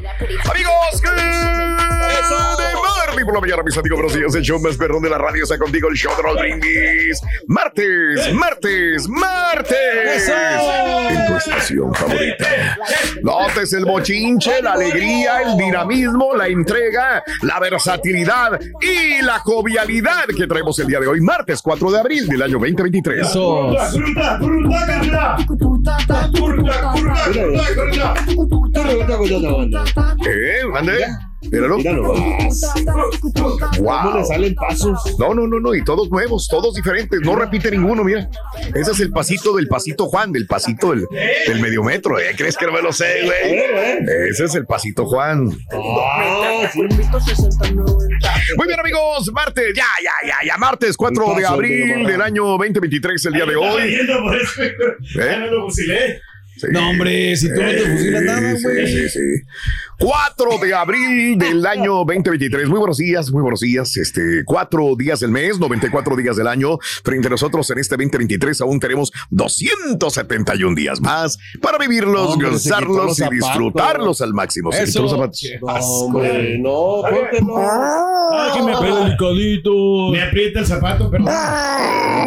Amigos, de Marley por la mañana, mis amigos, buenos días. El show más perrón de la radio está contigo, el show de Raúl Brindis. Martes, martes, martes. En tu estación favorita. Notes el bochinche, la alegría, el dinamismo, la entrega, la versatilidad y la jovialidad que traemos el día de hoy, martes 4 de abril del año 2023. ¿Eh? ¿Mande? Míralo. ¿Cómo le salen pasos? No, no, no, no, y todos nuevos, todos diferentes, no repite ninguno, mira. Ese es el pasito del pasito Juan, del pasito del, del medio metro, ¿eh? ¿Crees que no me lo sé, güey? Ese es el pasito Juan. Muy bien, amigos, martes, ya, ya, ya, ya, martes 4 de abril del año 2023, el día de hoy. ¿Eh? Sí. No, hombre, si tú no te fusilas nada, Sí, güey. Sí, sí, 4 de abril del año 2023. Muy buenos días, muy buenos días. Este, cuatro días del mes, 94 días del año. Frente a nosotros en este 2023 aún tenemos 271 días más para vivirlos, Hombre, gozarlos los y zapatos. disfrutarlos al máximo. Se quitó los zapatos. No, hombre, no, póntelo. Ah, que me aprieta delicadito. Me aprieta el zapato, perdón.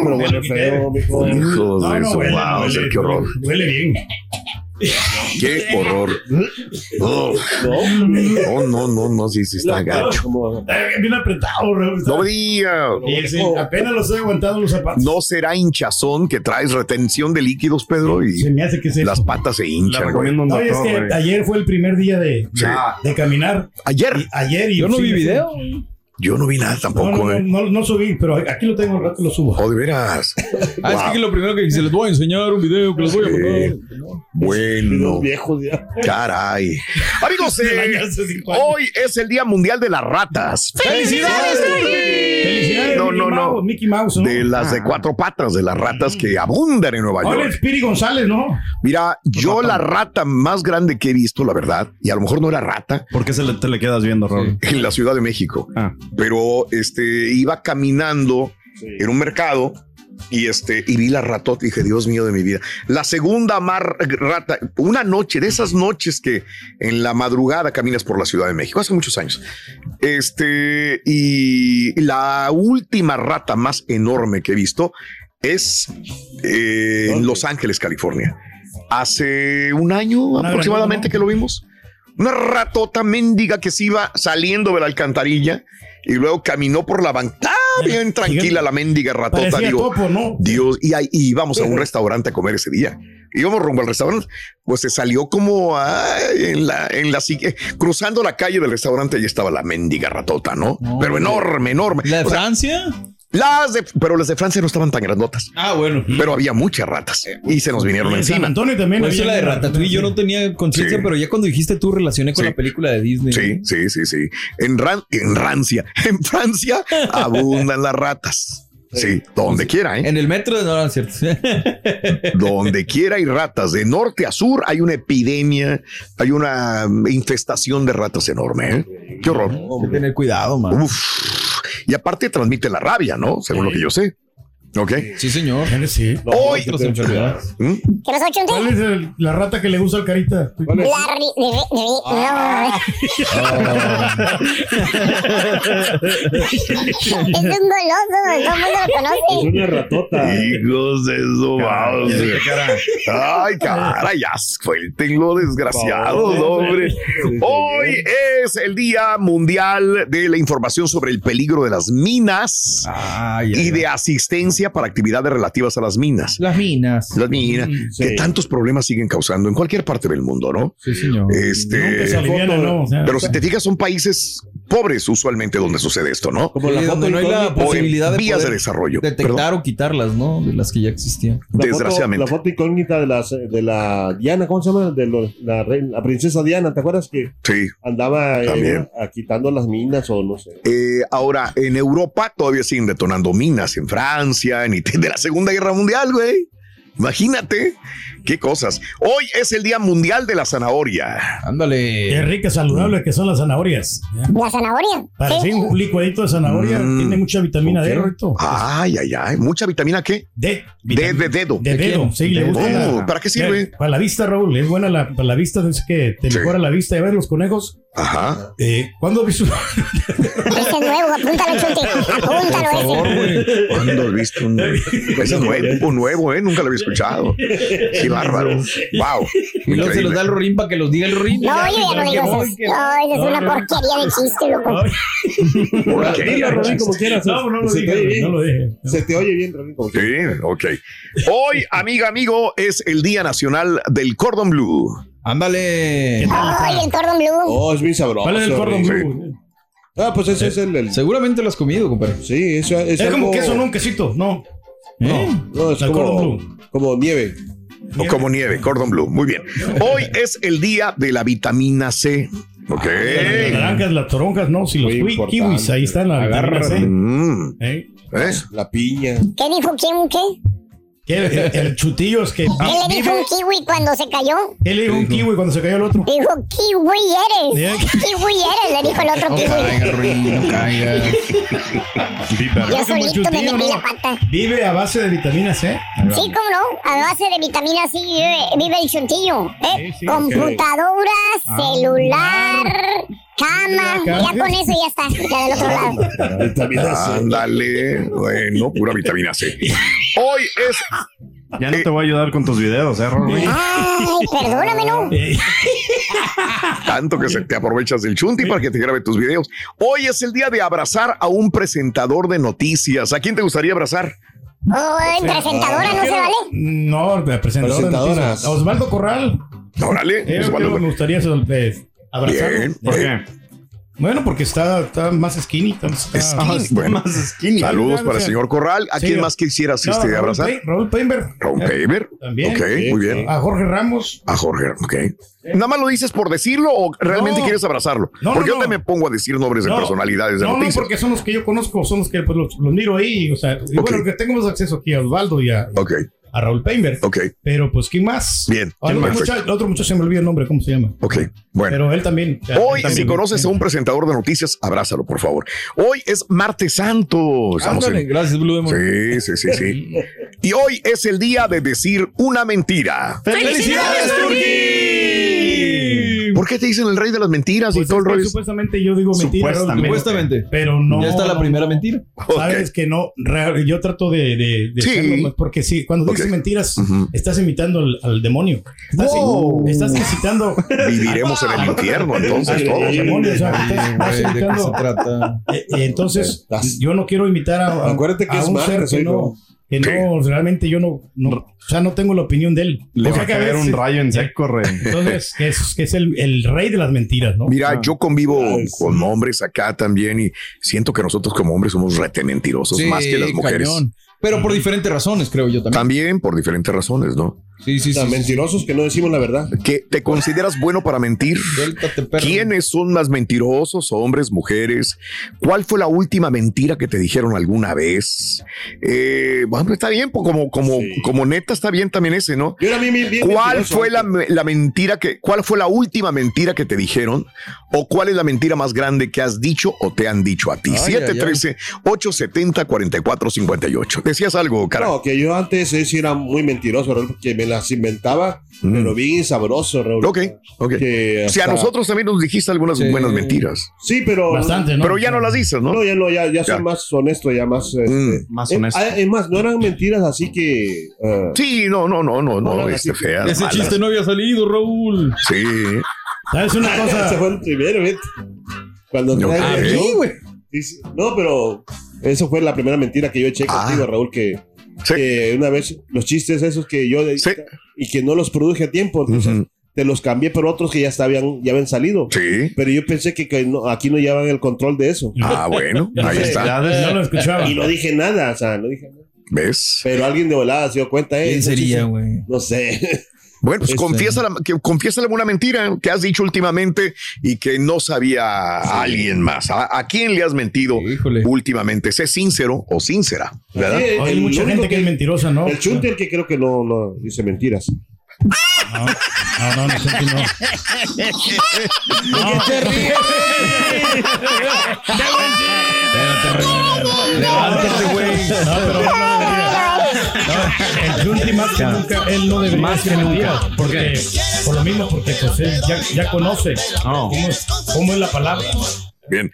Pero huele feo, mijo. Hijos No, de no, su huele, wow, huele, qué horror. Huele bien. Qué horror. No, no, no, no, no, sí, sí está gacho. Eh, Bien apretado. No me diga. Apenas los he aguantado los zapatos. No será hinchazón que traes retención de líquidos, Pedro, y Se me hace que es eso. las patas se hinchan. No, es que ayer fue el primer día de, de caminar. Ayer. Y- ayer y Yo no sí, vi video. Yo no vi nada tampoco, no, no, eh. no, no subí, pero aquí lo tengo, al rato lo subo. Oh, de veras. Ah, es que lo primero que se les voy a enseñar un video que les voy a mandar. Bueno, viejos ya. caray. Amigos, eh, hoy es el Día Mundial de las Ratas. ¡Felicidades! Mouse, Mickey Mouse, ¿no? De las de cuatro patas, de las ratas que abundan en Nueva York. es Piri González, ¿no? Mira, yo la rata más grande que he visto, la verdad, y a lo mejor no era rata, ¿Por qué se le, te le quedas viendo, Raúl? en la Ciudad de México. Ah. Pero este iba caminando en un mercado y este y vi la ratota y dije, Dios mío de mi vida. La segunda más rata, una noche, de esas noches que en la madrugada caminas por la Ciudad de México, hace muchos años. Este, y la última rata más enorme que he visto es eh, en Los Ángeles, California. Hace un año aproximadamente que lo vimos. Una ratota mendiga que se iba saliendo de la alcantarilla y luego caminó por la banca. Ah, bien tranquila la mendiga ratota. Digo, topo, ¿no? Dios, y, ahí- y íbamos a un restaurante a comer ese día. Íbamos rumbo al restaurante, pues se salió como ay, en la, en la cruzando la calle del restaurante, ahí estaba la mendiga ratota, ¿no? Pero enorme, enorme. ¿La de O sea, Francia? Las de, pero las de Francia no estaban tan grandotas. Ah, bueno. Pero había muchas ratas y se nos vinieron San encima. Antonio también. Por eso la de Ratatouille yo no tenía conciencia, Sí. pero ya cuando dijiste tú relacioné con Sí. la película de Disney. Sí, sí, sí, sí. En, Ran- en Rancia, en Francia abundan las ratas. Sí, donde quiera, ¿eh? En el metro, no, no cierto. Donde quiera hay ratas. De norte a sur hay una epidemia, hay una infestación de ratas enorme, ¿eh? Qué horror. Hay que tener cuidado, man. Uf. Y aparte transmite la rabia, ¿no? Según lo que yo sé. ¿Ok? Sí, señor. Sí. Hoy. ¿Mm? ¿Cuál es el- la rata que le gusta al carita? La ri- ri- ri- Ah. no. es un goloso, todo el mundo lo Es conoce. una ratota. Hijos de su madre. Ay, cara, ya suéltenlo, desgraciados, hombre. Hoy es el Día Mundial de la Información sobre el peligro de las minas Ay, y de asistencia para actividades relativas a las minas. Las minas. Las minas, que tantos problemas siguen causando en cualquier parte del mundo, ¿no? Sí, señor. Nunca se Este, aliviana, ¿no? O sea, pero si te fijas, son países pobres usualmente donde sucede esto, ¿no? Como la donde no hay la posibilidad de vías de desarrollo. detectar Perdón. o quitarlas, ¿no? De las que ya existían. La Desgraciadamente. Foto, la foto incógnita de, las, de la Diana, ¿cómo se llama? De lo- la, reina- la princesa Diana, ¿te acuerdas que Sí. andaba eh, a- quitando las minas o no sé? Eh, ahora, en Europa todavía siguen detonando minas, en Francia, de la Segunda Guerra Mundial, güey. Imagínate qué cosas. Hoy es el Día Mundial de la Zanahoria. Qué Ándale. ricas, saludables que son las zanahorias. ¿ya? La zanahoria. Para Sí. sí, un licuadito de zanahoria Mm. tiene mucha vitamina D, Roberto. Ay, ay, ay. ¿Mucha vitamina qué? D. De, de dedo. De dedo, sí, le De gusta. Oh, la- ¿Para qué sirve? Para la vista, Raúl, es buena la, para la vista, es que te Sí. mejora la vista. A ver, los conejos, Ajá. eh, ¿cuándo has visto? Ese es nuevo, apúntalo, Chunti. Apúntalo ese. ¿Cuándo has visto un, ese es nuevo, un nuevo, eh? Nunca lo había escuchado. Qué bárbaro. Wow. Y luego se los da el Rorín para que los diga el Rorín. No, yo ya no digo eso. No, eso es una porquería de chiste, loco. Dilo, Rodrín, como quieras. No, no lo digas, oye bien. no lo dije. se te oye bien, Rodrín, como quieras. Sí, ok. Hoy, amiga, amigo, es el Día Nacional del Cordon Blue. Ándale. Ay, el cordon blue. Oh, es bien sabroso. ¿Cuál es el cordon blue? Ah, pues ese es el. el- Seguramente lo has comido, compadre. sí, eso es. Es como algo- queso, no un quesito, no. ¿Eh? No, es El cordon como, blue. como nieve. O como nieve, cordon blue. Muy bien. Hoy es el día de la vitamina C. Ok. Las naranjas, las toronjas, no. Si los Muy kiwis, ahí están la vitamina C. Mm, ¿Eh? ¿eh? La piña. ¿Qué dijo quién? ¿Qué? ¿Qué? El, el chutillo es que. ¿Qué le dijo un kiwi cuando se cayó? ¿Qué le dijo un kiwi cuando se cayó el otro? Dijo, kiwi eres. Bien. Kiwi eres, le dijo el otro No kiwi. caiga, Rorín, no caiga. Yo solito me chutillo, metí ¿no? la pata. Vive a base de vitamina C. Sí, cómo no, a base de vitamina C vive, vive el chuntillo. ¿eh? Sí, sí, Computadora, celular, cama. Ya con eso ya está, ya del otro lado. Vitamina C. Ándale. Bueno, pura vitamina C. Hoy es. Ya no te voy a ayudar con tus videos, ¿eh, Rory? Ay, perdóname, ¿no? Tanto que se te aprovechas del chunti para que te grabe tus videos. Hoy es el día de abrazar a un presentador de noticias. ¿A quién te gustaría abrazar? Oh, presentadora, ¿no se vale? No, de presentador de Presentadoras. noticias. A Osvaldo Corral. Órale. Eh, Osvaldo. me gustaría eh, abrazarlo. Bien. ¿Por qué? Bueno, porque está, está más skinny. Está, está- Skinny. Bueno, Más skinny. saludos para el señor Corral. ¿A Sí, quién más quisieras No, este, Raúl abrazar? Pe- Raúl Painter. Raúl Paver. También. Ok, muy bien. A Jorge Ramos. A Jorge, ok. ¿Nada más lo dices por decirlo o realmente No. quieres abrazarlo? No, porque no, yo te no. me pongo a decir nombres de No, personalidades de no, no, noticias. porque son los que yo conozco, son los que pues, los, los miro ahí. O sea, y bueno, que tengo más acceso aquí a Osvaldo y a, Ok, a Raúl Painter. ok, Pero pues, ¿quién más? Bien, el, otro muchacho, el otro muchacho se me olvida el nombre, ¿cómo se llama? ok. Bueno. Pero él también. ya, Hoy, él también. si conoces a un presentador de noticias, abrázalo, por favor. Hoy es Martes Santo. Estamos Ándale, en- gracias, Blue Demon. Sí, sí, sí, sí. Y hoy es el día de decir una mentira. ¡Felicidades, Turquí! ¿Por qué te dicen el rey de las mentiras Pues y todo el rollo? supuestamente yo digo mentiras. Supuestamente. Supuestamente. Pero no. Ya está la primera mentira. Sabes que no, yo trato de, de, de Sí. hacerlo más, porque si cuando dices Ok. mentiras, estás imitando al, al demonio. Estás, Wow. estás incitando Viviremos en el infierno, entonces todos. demonio. O sea, estás, estás Güey, ¿De qué se trata? Eh, eh, entonces, yo no quiero imitar a, a- Acuérdate que a es un ser que no, que no, realmente yo no, no, o sea, no tengo la opinión de él. Le O va a caer un rayo en seco, rey. Entonces, que es, que es el, el rey de las mentiras, ¿no? Mira, yo convivo sí. con hombres acá también y siento que nosotros como hombres somos rete mentirosos Sí, más que las mujeres. cañón. Pero por diferentes razones, creo yo también. También por diferentes razones, ¿no? Sí, sí, O sea, sí. mentirosos que no decimos la verdad. ¿Que te consideras bueno para mentir? ¿Quiénes son más mentirosos, hombres, mujeres? ¿Cuál fue la última mentira que te dijeron alguna vez? Eh, bueno, está bien, pues, como, como, Sí. como neta está bien también ese, ¿no? Yo era bien, bien, ¿Cuál fue la, antes. la mentira que, cuál fue la última mentira que te dijeron? ¿O cuál es la mentira más grande que has dicho o te han dicho a ti? Ay, ay, 713-870-4458. Decías algo, cara. No, que yo antes eh, sí era muy mentiroso, porque me las inventaba, Mm. pero bien sabroso, Raúl. Ok, ok. Que Si a hasta- nosotros también nos dijiste algunas Sí. buenas mentiras, Sí, pero. Bastante, ¿no? pero ya no las dices, ¿no? No, ya no, ya, ya soy Ya. más honesto, ya más. este, Mm. Más eh, honesto. ah, es más, no eran mentiras así que. ah, Sí, no, no, no, no, no, este fea. Ese chiste no había salido, Raúl. Sí. ¿Sabes una Ese cosa? fue el primero, ¿ves? Cuando No, trae ah, el ¿sí, show, güey? dice- No, pero eso fue la primera mentira que yo eché Ah. contigo, Raúl, que, Sí. que una vez los chistes esos que yo Sí. y que no los produje a tiempo, entonces te los cambié por otros que ya estaban, ya habían salido. Sí. Pero yo pensé que, que no- aquí no llevaban el control de eso. Ah, bueno, ahí está. No lo escuchaba. Y no dije nada, o sea, no dije nada. ¿Ves? Pero alguien de volada se dio cuenta, ¿eh? ¿Quién sería, güey? No sé. Bueno, pues Este- confiésala, que, confiésale una mentira que has dicho últimamente y que no sabía a alguien más. ¿A, a quién le has mentido Híjole. últimamente? Sé sincero o sincera, ¿verdad? Sí, Hay mucha gente que es mentirosa, ¿no? El Chunter que creo que no, no dice mentiras. No, no, no, no, no. ¿Qué te ríes? Levántate, güey. No, pero no. No, el más que nunca, él no debería Más que nunca. Porque, por lo mismo, porque pues él ya, ya conoce Oh. cómo, es, cómo es la palabra. Bien.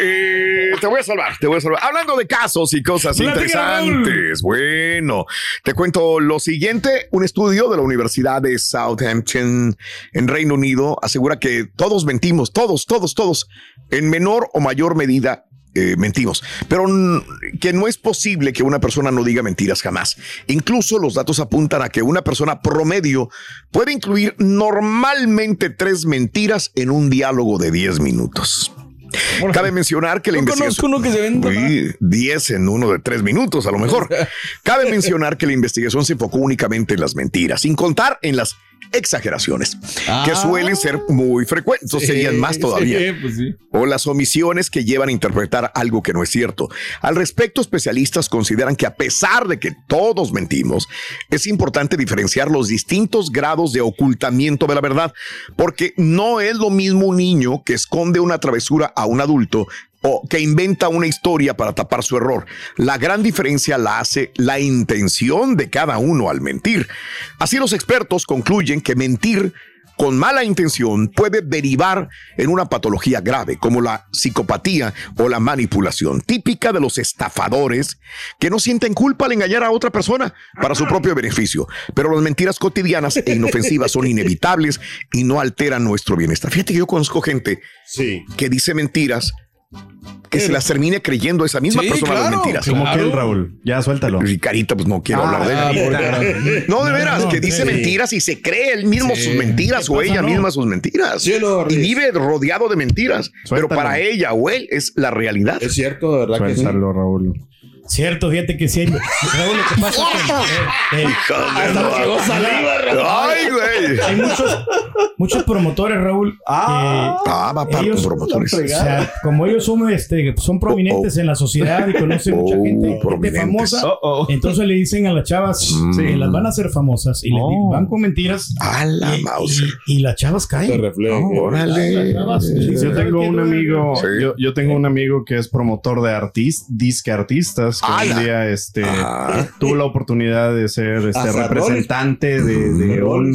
Eh, te voy a salvar, te voy a salvar. Hablando de casos y cosas interesantes. Bueno, te cuento lo siguiente. Un estudio de la Universidad de Southampton en Reino Unido asegura que todos mentimos, todos, todos, todos, en menor o mayor medida. Eh, mentimos, pero que no es posible que una persona no diga mentiras jamás. Incluso los datos apuntan a que una persona promedio puede incluir normalmente tres mentiras en un diálogo de 10 minutos. Cabe mencionar que la conozco investigación... uno que se vende. Uy, 10 en uno de tres minutos, a lo mejor. Cabe mencionar que la investigación se enfocó únicamente en las mentiras, sin contar en las exageraciones, que Ah. suelen ser muy frecuentes, serían más todavía Sí, pues sí. o las omisiones que llevan a interpretar algo que no es cierto. Al respecto, especialistas consideran que a pesar de que todos mentimos, es importante diferenciar los distintos grados de ocultamiento de la verdad, porque no es lo mismo un niño que esconde una travesura a un adulto o que inventa una historia para tapar su error. La gran diferencia la hace la intención de cada uno al mentir. Así los expertos concluyen que mentir con mala intención puede derivar en una patología grave como la psicopatía o la manipulación, típica de los estafadores que no sienten culpa al engañar a otra persona para su propio beneficio. Pero las mentiras cotidianas e inofensivas son inevitables y no alteran nuestro bienestar. Fíjate que yo conozco gente Sí. que dice mentiras que se las termine creyendo esa misma Sí, persona las claro, mentiras. Como Claro. que Raúl. Ya suéltalo. Y Carita, pues no quiero hablar de Ah, él. carajo. No, de veras, no, que dice sí. mentiras y se cree él mismo Sí. sus mentiras ¿Qué o pasa, ella no? misma sus mentiras. Y vive rodeado de mentiras. Pero para ella o él es la realidad. Es cierto, de verdad que sí. Suéltalo, Raúl. Cierto, fíjate que sí. hay- Raúl, lo que pasa que eh, eh, Hasta saliva, Raúl. Ay, güey. hay muchos, muchos promotores, Raúl, Ah, va para ellos- promotores. que, o sea, como ellos son, este, son prominentes en la sociedad y conocen mucha Oh, gente, gente prominentes. famosa, Oh, oh. entonces le dicen a las chavas Mm. que las van a hacer famosas y le di- Oh. van con mentiras A la y, mouse. y- y las chavas Se caen. refleja. Las Órale. chavas Yo tengo "¿Sabes un amigo, Sí. yo, yo tengo un amigo que es promotor de artistas, disque artistas, que ¡Hala! un día este, Ah. tuvo la oportunidad de ser este, representante de, de un,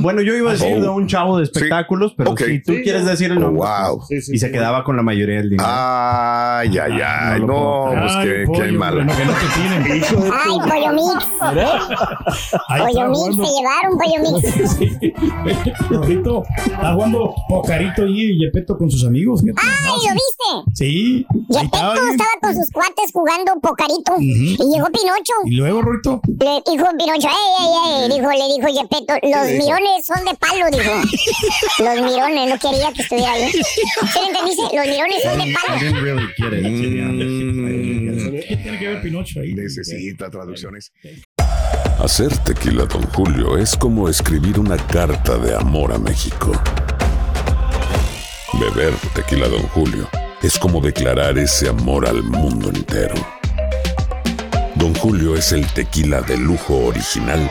Bueno, yo iba a decir Oh. de un chavo de espectáculos, pero Ok. si tú Sí, quieres decir el nombre. Wow. pues, y se quedaba con la mayoría del dinero. Ay, ay, ay. No, pues qué, qué mal. Ay, pollo mix. Pollo mix, se llevaron pollo mix. Rorrito, está jugando Pocarito ahí y Yepeto con sus amigos. Ay, ¿lo viste? Sí. Yepeto estaba con sus cuates jugando pocarito y llegó Pinocho. Y luego, Rorrito. Le dijo Pinocho, ey, ey, ey, dijo, le dijo Yepeto, los? Mirones son de palo, dijo. Los mirones, no quería que estuviera ahí. ¿Sí le entendiste? Los mirones son de palo. ¿Qué tiene que ver Pinocho ahí? Necesita traducciones. Hacer tequila, Don Julio, es como escribir una carta de amor a México. Beber tequila, Don Julio, es como declarar ese amor al mundo entero. Don Julio es el tequila de lujo original,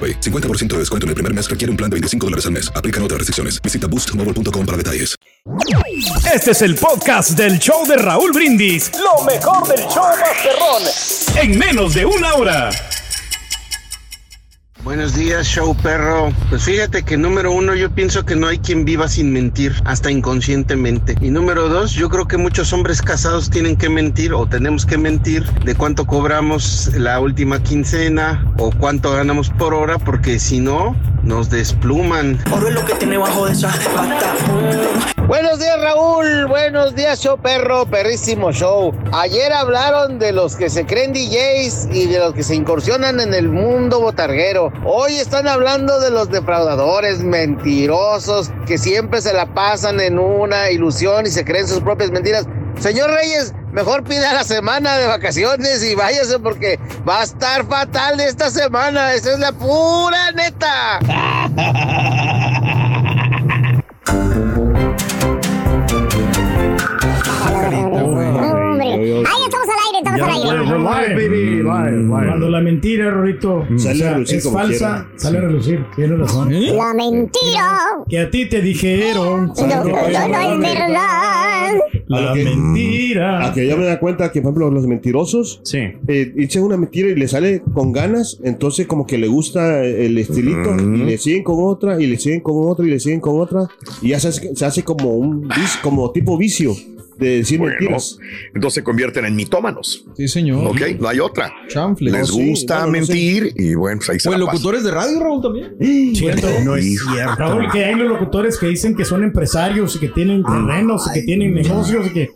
AroPay. 50% de descuento en el primer mes requiere un plan de 25 dólares al mes. Aplican otras restricciones. Visita boostmobile.com para detalles. Este es el podcast del show de Raúl Brindis. Lo mejor del show Masterrón. En menos de una hora. Buenos días, show perro. Pues fíjate que número uno, yo pienso que no hay quien viva sin mentir, hasta inconscientemente. Y número dos, yo creo que muchos hombres casados tienen que mentir o tenemos que mentir de cuánto cobramos la última quincena o cuánto ganamos por hora, porque si no, nos despluman. Oro es lo que tiene bajo de esa pata. Buenos días Raúl, buenos días show perro, perrísimo show. Ayer hablaron de los que se creen DJs y de los que se incursionan en el mundo botarguero. Hoy están hablando de los defraudadores, mentirosos, que siempre se la pasan en una ilusión y se creen sus propias mentiras. Señor Reyes, mejor pida la semana de vacaciones y váyase porque va a estar fatal esta semana. Esa es la pura neta. estamos al aire. Cuando la mentira, Rorrito, o Sale sea, a relucir es como falsa, quiera. sale a relucir. Tienes razón. La mentira. Que a ti te dijeron. No, no, no es verdad. La que- mentira. A que ya me da cuenta que, por ejemplo, los mentirosos eh, dicen una mentira y le sale con ganas, entonces como que le gusta el estilito y le siguen con otra y le siguen con otra y le siguen con otra y ya se hace, se hace como un vicio, como tipo vicio de decir Bueno, mentiras. entonces se convierten en mitómanos. Sí, señor. Ok, no hay otra. Chanfle. Les No, sí, gusta no, no sé. mentir y bueno, pues ahí se en la locutores de radio, Raúl, también. Cierto. No es cierto. Raúl, que hay los locutores que dicen que son empresarios y que tienen terrenos y que tienen negocios y que.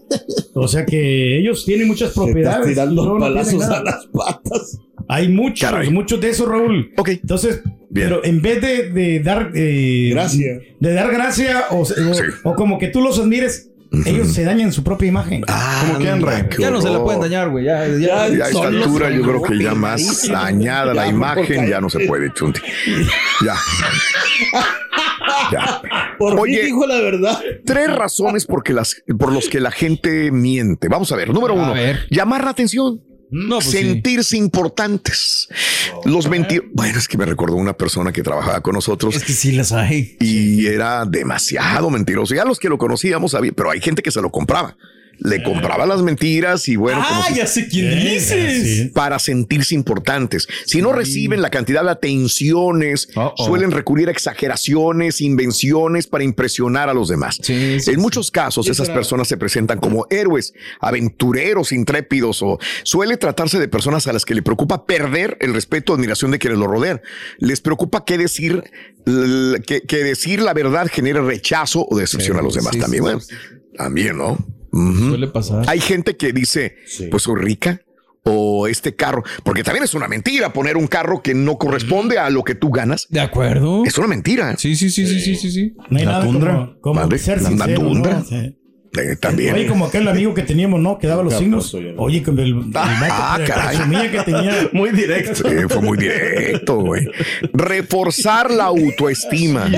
O sea que ellos tienen muchas propiedades. tirando palazos a las patas. Hay muchos, muchos de esos, Raúl. Ok. Entonces, pero en vez de, de dar. eh, Gracia. De dar gracia o, o- o como que tú los admires, ellos se dañan su propia imagen. ¿Cómo que Anda, Ya no se la pueden dañar, güey. Ya, ya, Ya a esta altura yo creo que ya más dañada la imagen ya no se puede, Chunti. Ya. Ya. Por Oye, dijo la verdad. Tres razones por, las, por los que la gente miente. Vamos a ver. Número uno, llamar la atención. No, pues sí. sentirse importantes. Los mentir. Bueno, es que me recordó una persona que trabajaba con nosotros. Es que sí las hay. Y era demasiado mentiroso. Ya los que lo conocíamos sabían, pero hay gente que se lo compraba. Le compraba las mentiras y bueno, como Ah, si- ya sé quién dices. para sentirse importantes. Si no reciben la cantidad de atenciones, suelen recurrir a exageraciones, invenciones para impresionar a los demás. en muchos casos, esas personas se presentan como héroes, aventureros, intrépidos o suele tratarse de personas a las que le preocupa perder el respeto o admiración de quienes lo rodean. Les preocupa qué decir, que, que decir la verdad genere rechazo o decepción Sí, a los demás sí, también. sí, bueno, También, ¿no? Suele pasar. Hay gente que dice, pues soy rica o este carro, porque también es una mentira poner un carro que no corresponde a lo que tú ganas. De acuerdo. Es una mentira. Sí, sí, sí, sí, sí, sí. sí. No hay nada como, como Mande, ser la- la tundra. También. Oye, como aquel amigo que teníamos, ¿no? Que daba los signos. Oye, con el, el Ah, caray. presumía que tenía. Muy directo. Sí, fue muy directo, güey. Reforzar la autoestima.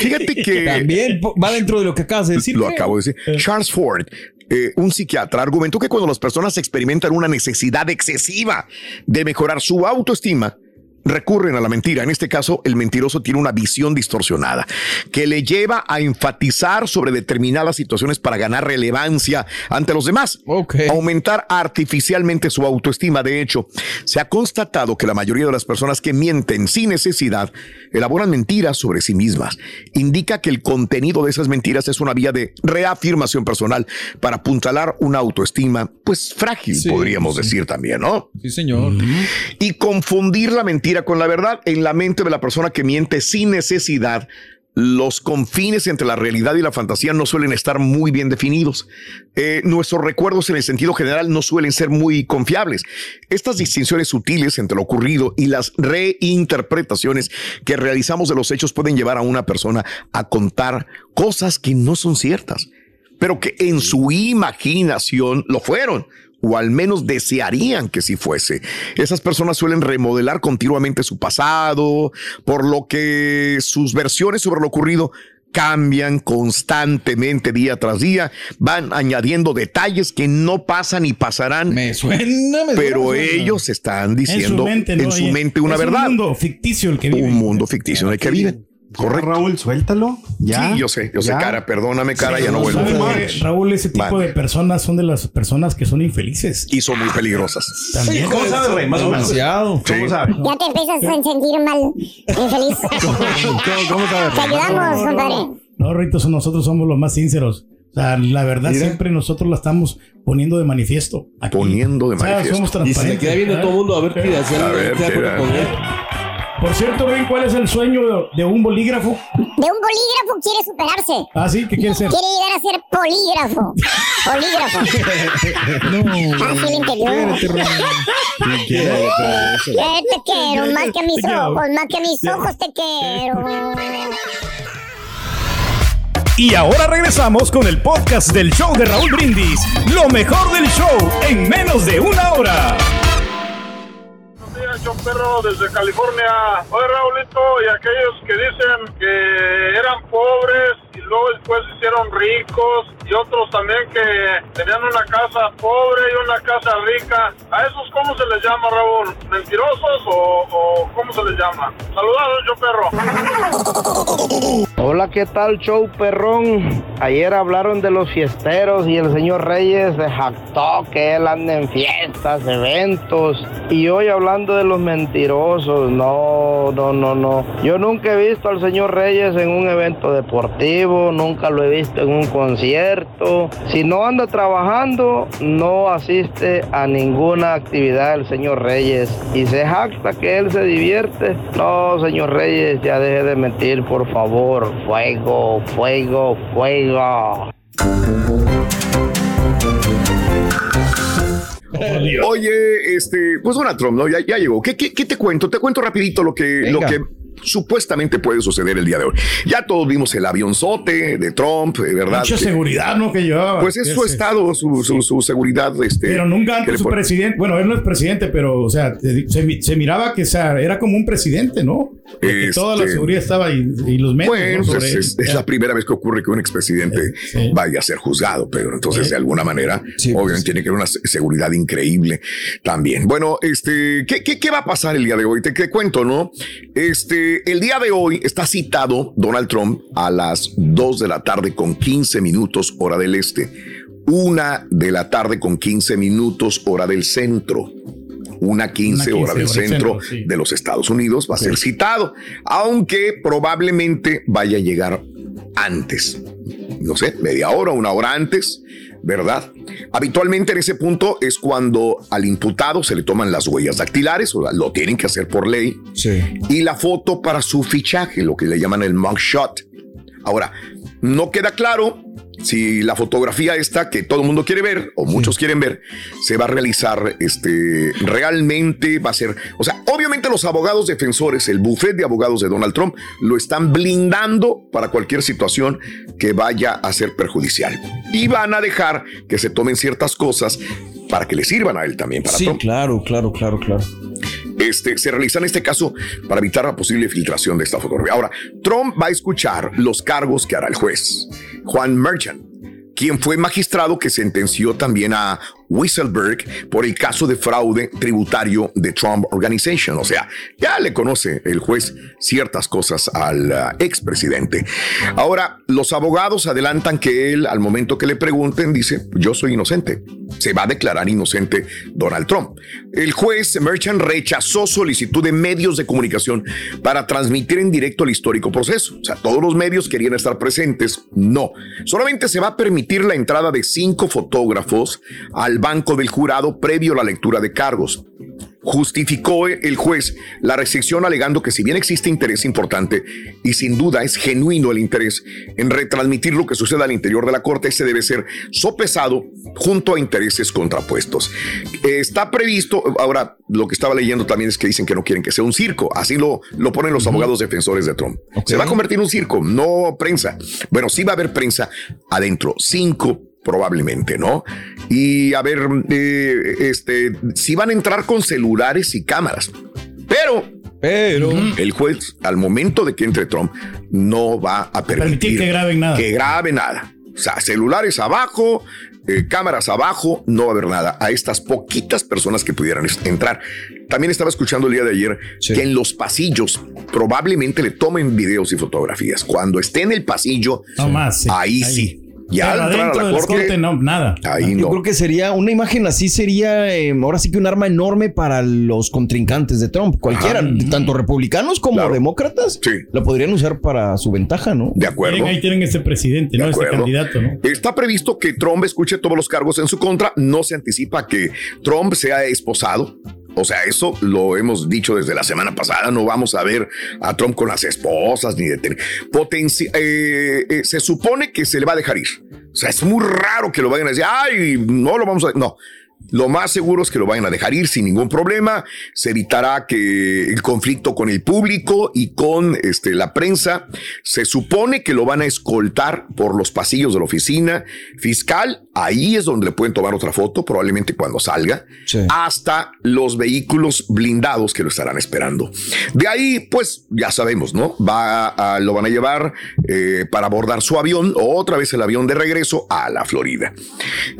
Fíjate que. También va dentro de lo que acabas de decir. Lo acabo de decir. Charles Ford, eh, un psiquiatra, argumentó que cuando las personas experimentan una necesidad excesiva de mejorar su autoestima, recurren a la mentira. En este caso, el mentiroso tiene una visión distorsionada que le lleva a enfatizar sobre determinadas situaciones para ganar relevancia ante los demás. Aumentar artificialmente su autoestima. De hecho, se ha constatado que la mayoría de las personas que mienten sin necesidad elaboran mentiras sobre sí mismas. Indica que el contenido de esas mentiras es una vía de reafirmación personal para apuntalar una autoestima, pues frágil, Sí, podríamos sí. decir también, ¿no? Sí, señor. y confundir la mentira con la verdad en la mente de la persona que miente sin necesidad. Los confines entre la realidad y la fantasía no suelen estar muy bien definidos. Eh, nuestros recuerdos en el sentido general no suelen ser muy confiables. Estas distinciones sutiles entre lo ocurrido y las reinterpretaciones que realizamos de los hechos pueden llevar a una persona a contar cosas que no son ciertas, pero que en su imaginación lo fueron o al menos desearían que sí fuese. Esas personas suelen remodelar continuamente su pasado, por lo que sus versiones sobre lo ocurrido cambian constantemente día tras día, van añadiendo detalles que no pasan y pasarán. Me suena, me pero suena. ellos están diciendo en su mente, ¿no? en su Y mente una es verdad. Un mundo ficticio el que vive. Un mundo ficticio en el que viven. Correcto. Raúl, suéltalo. Ya. Sí, yo sé, yo sé, Ya. cara, perdóname, cara, ya no ¿Sabes vuelvo. qué, Raúl, ese tipo Vale. de personas son de las personas que son infelices. Y son muy peligrosas. También. ¿Cómo sabes, Rey? Más o menos. Demasiado. Sí. ¿Cómo sabes? Ya te empiezas a sentir mal, infeliz. ¿Cómo sabes? Te ayudamos, compadre. No, Rito, son- nosotros somos los más sinceros. O sea, la verdad Mira. siempre nosotros la estamos poniendo de manifiesto. aquí. Poniendo de O sea, manifiesto. somos Y se transparentes. le queda viendo todo el mundo a ver qué hacer. A ver, mira. Por cierto, ven cuál es el sueño de, un bolígrafo. De un bolígrafo quiere superarse. Ah, sí, ¿qué quiere ser? Quiere llegar a ser polígrafo. Polígrafo. Así el interior. Te quiero, más que a mis ojos, más que a mis ojos te quiero. Y ahora regresamos con el podcast del show de Raúl Brindis. Lo mejor del show en menos de una hora. Yo perro desde California. Oye Raulito, y aquellos que dicen que eran pobres luego después se hicieron ricos y otros también que tenían una casa pobre y una casa rica. ¿A esos cómo se les llama Raúl? ¿Mentirosos o, o cómo se les llama? Saludados, yo perro. Hola, ¿qué tal, show perrón? Ayer hablaron de los fiesteros y el señor Reyes se jactó que él anda en fiestas, eventos. Y hoy hablando de los mentirosos, no, no, no, no. Yo nunca he visto al señor Reyes en un evento deportivo, nunca lo he visto en un concierto. Si no anda trabajando, no asiste a ninguna actividad el señor Reyes. Y se jacta que él se divierte. No, señor Reyes, ya deje de mentir, por favor. Fuego, fuego, fuego. Oye, este, pues Donald Trump, ¿no? Ya, ya llegó. ¿Qué, qué, qué te cuento? Te cuento rapidito lo que, lo que supuestamente puede suceder el día de hoy. Ya todos vimos el avionzote de Trump, eh, ¿verdad? Mucha Que- seguridad, ¿no? Que llevaba. Pues es su estado, su, su, su seguridad. Este, Pero nunca antes su presidente, bueno, él no es presidente, pero, o sea, se, mi- se miraba que o sea, era como un presidente, ¿no? Este- toda la seguridad estaba y, y los medios, Bueno, ¿no? pues es, es- es la primera vez que ocurre que un expresidente vaya a ser juzgado, pero entonces de alguna manera, obviamente tiene que haber una se- seguridad increíble también. Bueno, este, ¿qué, qué, qué va a pasar el día de hoy? Te, te cuento, ¿no? Este, el día de hoy está citado Donald Trump a las 2 de la tarde con 15 minutos hora del este, una de la tarde con 15 minutos hora del centro. Una 15 Una 15 hora del centro centro, sí. de los Estados Unidos va a ser citado, aunque probablemente vaya a llegar antes, no sé, media hora, una hora antes, ¿verdad? Habitualmente en ese punto es cuando al imputado se le toman las huellas dactilares, o lo tienen que hacer por ley, y la foto para su fichaje, lo que le llaman el mugshot. Ahora, no queda claro si la fotografía esta que todo el mundo quiere ver o muchos quieren ver se va a realizar este realmente va a ser o sea obviamente los abogados defensores el buffet de abogados de Donald Trump lo están blindando para cualquier situación que vaya a ser perjudicial y van a dejar que se tomen ciertas cosas para que le sirvan a él también para Sí, Trump claro, claro, claro, claro. este, se realiza en este caso para evitar la posible filtración de esta fotografía. Ahora, Trump va a escuchar los cargos que hará el juez, Juan Merchant, quien fue magistrado que sentenció también a Wieselberg por el caso de fraude tributario de Trump Organization. O sea, ya le conoce el juez ciertas cosas al uh, expresidente. Ahora, los abogados adelantan que él, al momento que le pregunten, dice, yo soy inocente. Se va a declarar inocente Donald Trump. El juez Merchant rechazó solicitud de medios de comunicación para transmitir en directo el histórico proceso. O sea, todos los medios querían estar presentes. No. Solamente se va a permitir la entrada de cinco fotógrafos al banco del jurado previo a la lectura de cargos. Justificó el juez la restricción alegando que si bien existe interés importante y sin duda es genuino el interés en retransmitir lo que sucede al interior de la corte, ese debe ser sopesado junto a intereses contrapuestos. Está previsto, ahora lo que estaba leyendo también es que dicen que no quieren que sea un circo, así lo, lo ponen los abogados defensores de Trump. Se va a convertir en un circo, no prensa. Bueno, sí va a haber prensa adentro, cinco probablemente, ¿no? Y a ver, eh, este, si van a entrar con celulares y cámaras, pero, pero el juez, al momento de que entre Trump, no va a permitir, que graben nada. Que grabe nada. O sea, celulares abajo, eh, cámaras abajo, no va a haber nada. A estas poquitas personas que pudieran entrar. También estaba escuchando el día de ayer que en los pasillos probablemente le tomen videos y fotografías. Cuando esté en el pasillo, No más, sí. ahí, sí. Ya Pero a la de corte, no, nada. ahí Yo no. creo que sería una imagen así sería eh, ahora sí que un arma enorme para los contrincantes de Trump, cualquiera, tanto republicanos como demócratas, lo podrían usar para su ventaja, ¿no? De acuerdo. Miren, ahí tienen este presidente, ¿no? Este acuerdo. candidato, ¿no? Está previsto que Trump escuche todos los cargos en su contra. No se anticipa que Trump sea esposado. O sea, eso lo hemos dicho desde la semana pasada. No vamos a ver a Trump con las esposas ni de tener. Potenci- eh, eh, se supone que se le va a dejar ir. O sea, es muy raro que lo vayan a decir, ay, no lo vamos a. No. Lo más seguro es que lo vayan a dejar ir sin ningún problema. Se evitará que el conflicto con el público y con este, la prensa. Se supone que lo van a escoltar por los pasillos de la oficina fiscal. Ahí es donde le pueden tomar otra foto, probablemente cuando salga, hasta los vehículos blindados que lo estarán esperando. De ahí, pues ya sabemos, ¿no? Va a- lo van a llevar eh, para abordar su avión, otra vez el avión de regreso a la Florida.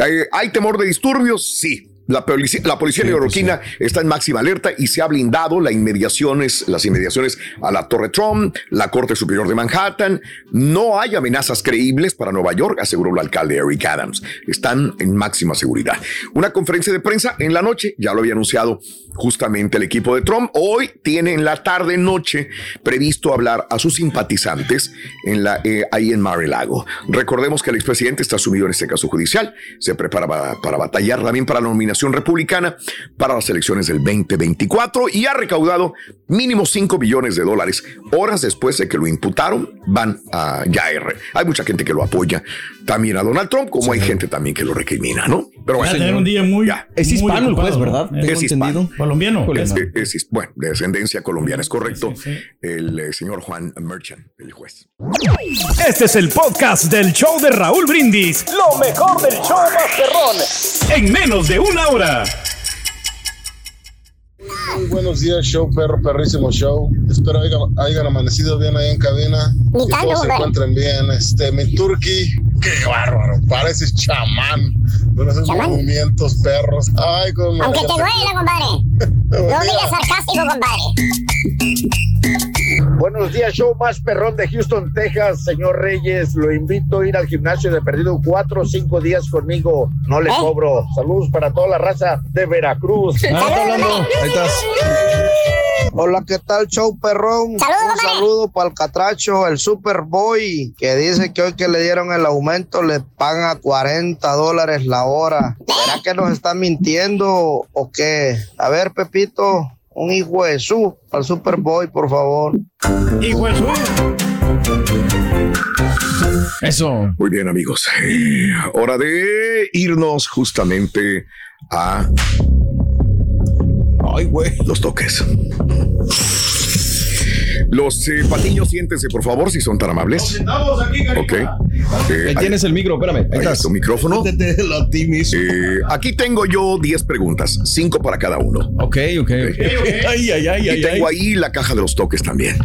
Eh, ¿Hay temor de disturbios? Sí. La policía, la policía neoyorquina está en máxima alerta y se ha blindado las inmediaciones, las inmediaciones a la Torre Trump, la Corte Superior de Manhattan. No hay amenazas creíbles para Nueva York, aseguró el alcalde Eric Adams. Están en máxima seguridad. Una conferencia de prensa en la noche, ya lo había anunciado justamente el equipo de Trump. Hoy tiene en la tarde noche previsto hablar a sus simpatizantes en la, eh, ahí en Mar-a-Lago. Recordemos que el expresidente está sumido en este caso judicial. Se prepara para, para batallar también para la nominación republicana para las elecciones del 2024 y ha recaudado mínimo 5 billones de dólares. Horas después de que lo imputaron, van a ya R. Hay mucha gente que lo apoya también a Donald Trump, como hay gente también que lo recrimina, ¿no? Pero Va a tener un día muy. Es muy hispano el ocupado, juez, ¿verdad? Es hispano. Colombiano. Es, es- es- bueno, de descendencia colombiana, es correcto. El eh, señor Juan Merchant, el juez. Este es el podcast del show de Raúl Brindis. Lo mejor del show Masterrón. En menos de una hora. Muy buenos días, show perro, perrísimo show. Espero hayan, hayan amanecido bien ahí en cabina. Tanto, todos se encuentren bien. Este, mi turqui, qué bárbaro. Pareces chamán. Con esos ¿Chamán? movimientos perros. Ay, cómo Aunque te duela, compadre. No me digas sarcástico, compadre. Buenos días, show más perrón de Houston, Texas. Señor Reyes, lo invito a ir al gimnasio de perdido cuatro o cinco días conmigo. No le cobro. Saludos para toda la raza de Veracruz. Ah, está hablando. Ahí estás. Hola, ¿qué tal, show perrón? Un saludo para el catracho, el Superboy, que dice que hoy que le dieron el aumento le pagan a 40 dólares la hora. ¿Será que nos están mintiendo o qué? A ver, Pepito, Un hijo de su al Superboy, por favor. Hijo de su. Eso. Muy bien, amigos. Eh, hora de irnos justamente a. Ay, güey. Los toques. Los eh, patiños, siéntense, por favor, si son tan amables. Estamos aquí, Ok. Eh, Ahí tienes el micro, espérame. Ahí Ahí estás. está tu micrófono. Eh, aquí tengo yo 10 preguntas, 5 para cada uno. Ok, ok, ok. Ay, ay, ay, y ay, tengo ay. ahí la caja de los toques también.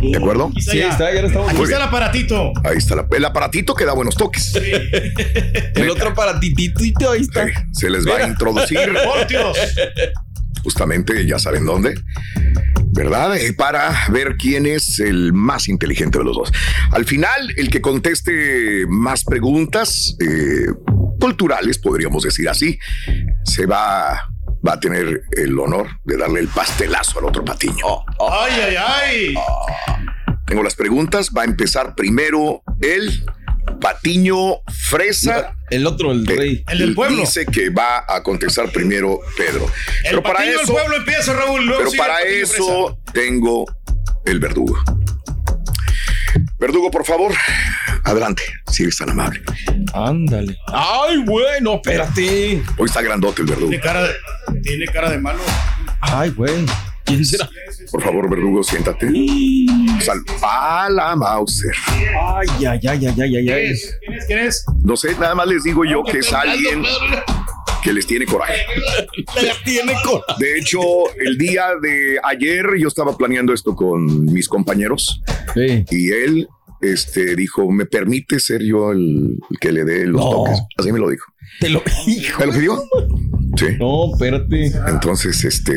¿De acuerdo? Sí, está, ya lo estamos Aquí está el aparatito. Ahí está la- el aparatito que da buenos toques. El otro para tititito, ahí está. Sí, se les va a introducir Voltios. Justamente, ya saben dónde, ¿verdad? Eh, para ver quién es el más inteligente de los dos. Al final, el que conteste más preguntas eh, culturales, podríamos decir así, se va, va a tener el honor de darle el pastelazo al otro patiño. Ay, ay, ay. Tengo las preguntas. Va a empezar primero el patiño fresa. El otro, el rey. El del pueblo. Dice que va a contestar primero Pedro. El Pero para patiño del eso, pueblo empieza, Raúl. luego pero para eso tengo el verdugo. Verdugo, por favor, adelante, si eres tan amable. Ándale. Ay, bueno, espérate. Hoy está grandote el verdugo. Tiene cara de, tiene cara de malo. Ay, güey. ¿Quién será? Por favor, verdugo, siéntate. Sal a la Mauser. Ay, ay, ay, ay, ay, ay, ¿Quién ay. es? ¿Quién es? ¿Quién es? No sé, nada más les digo yo que es alguien que les tiene coraje. Les tiene con. De hecho, el día de ayer yo estaba planeando esto con mis compañeros Sí. y él este, dijo, ¿me permite ser yo el, el que le dé los No. toques? Así me lo dijo. Te lo. Hijo. ¿Me lo pidió? Sí. No, espérate. Entonces, este...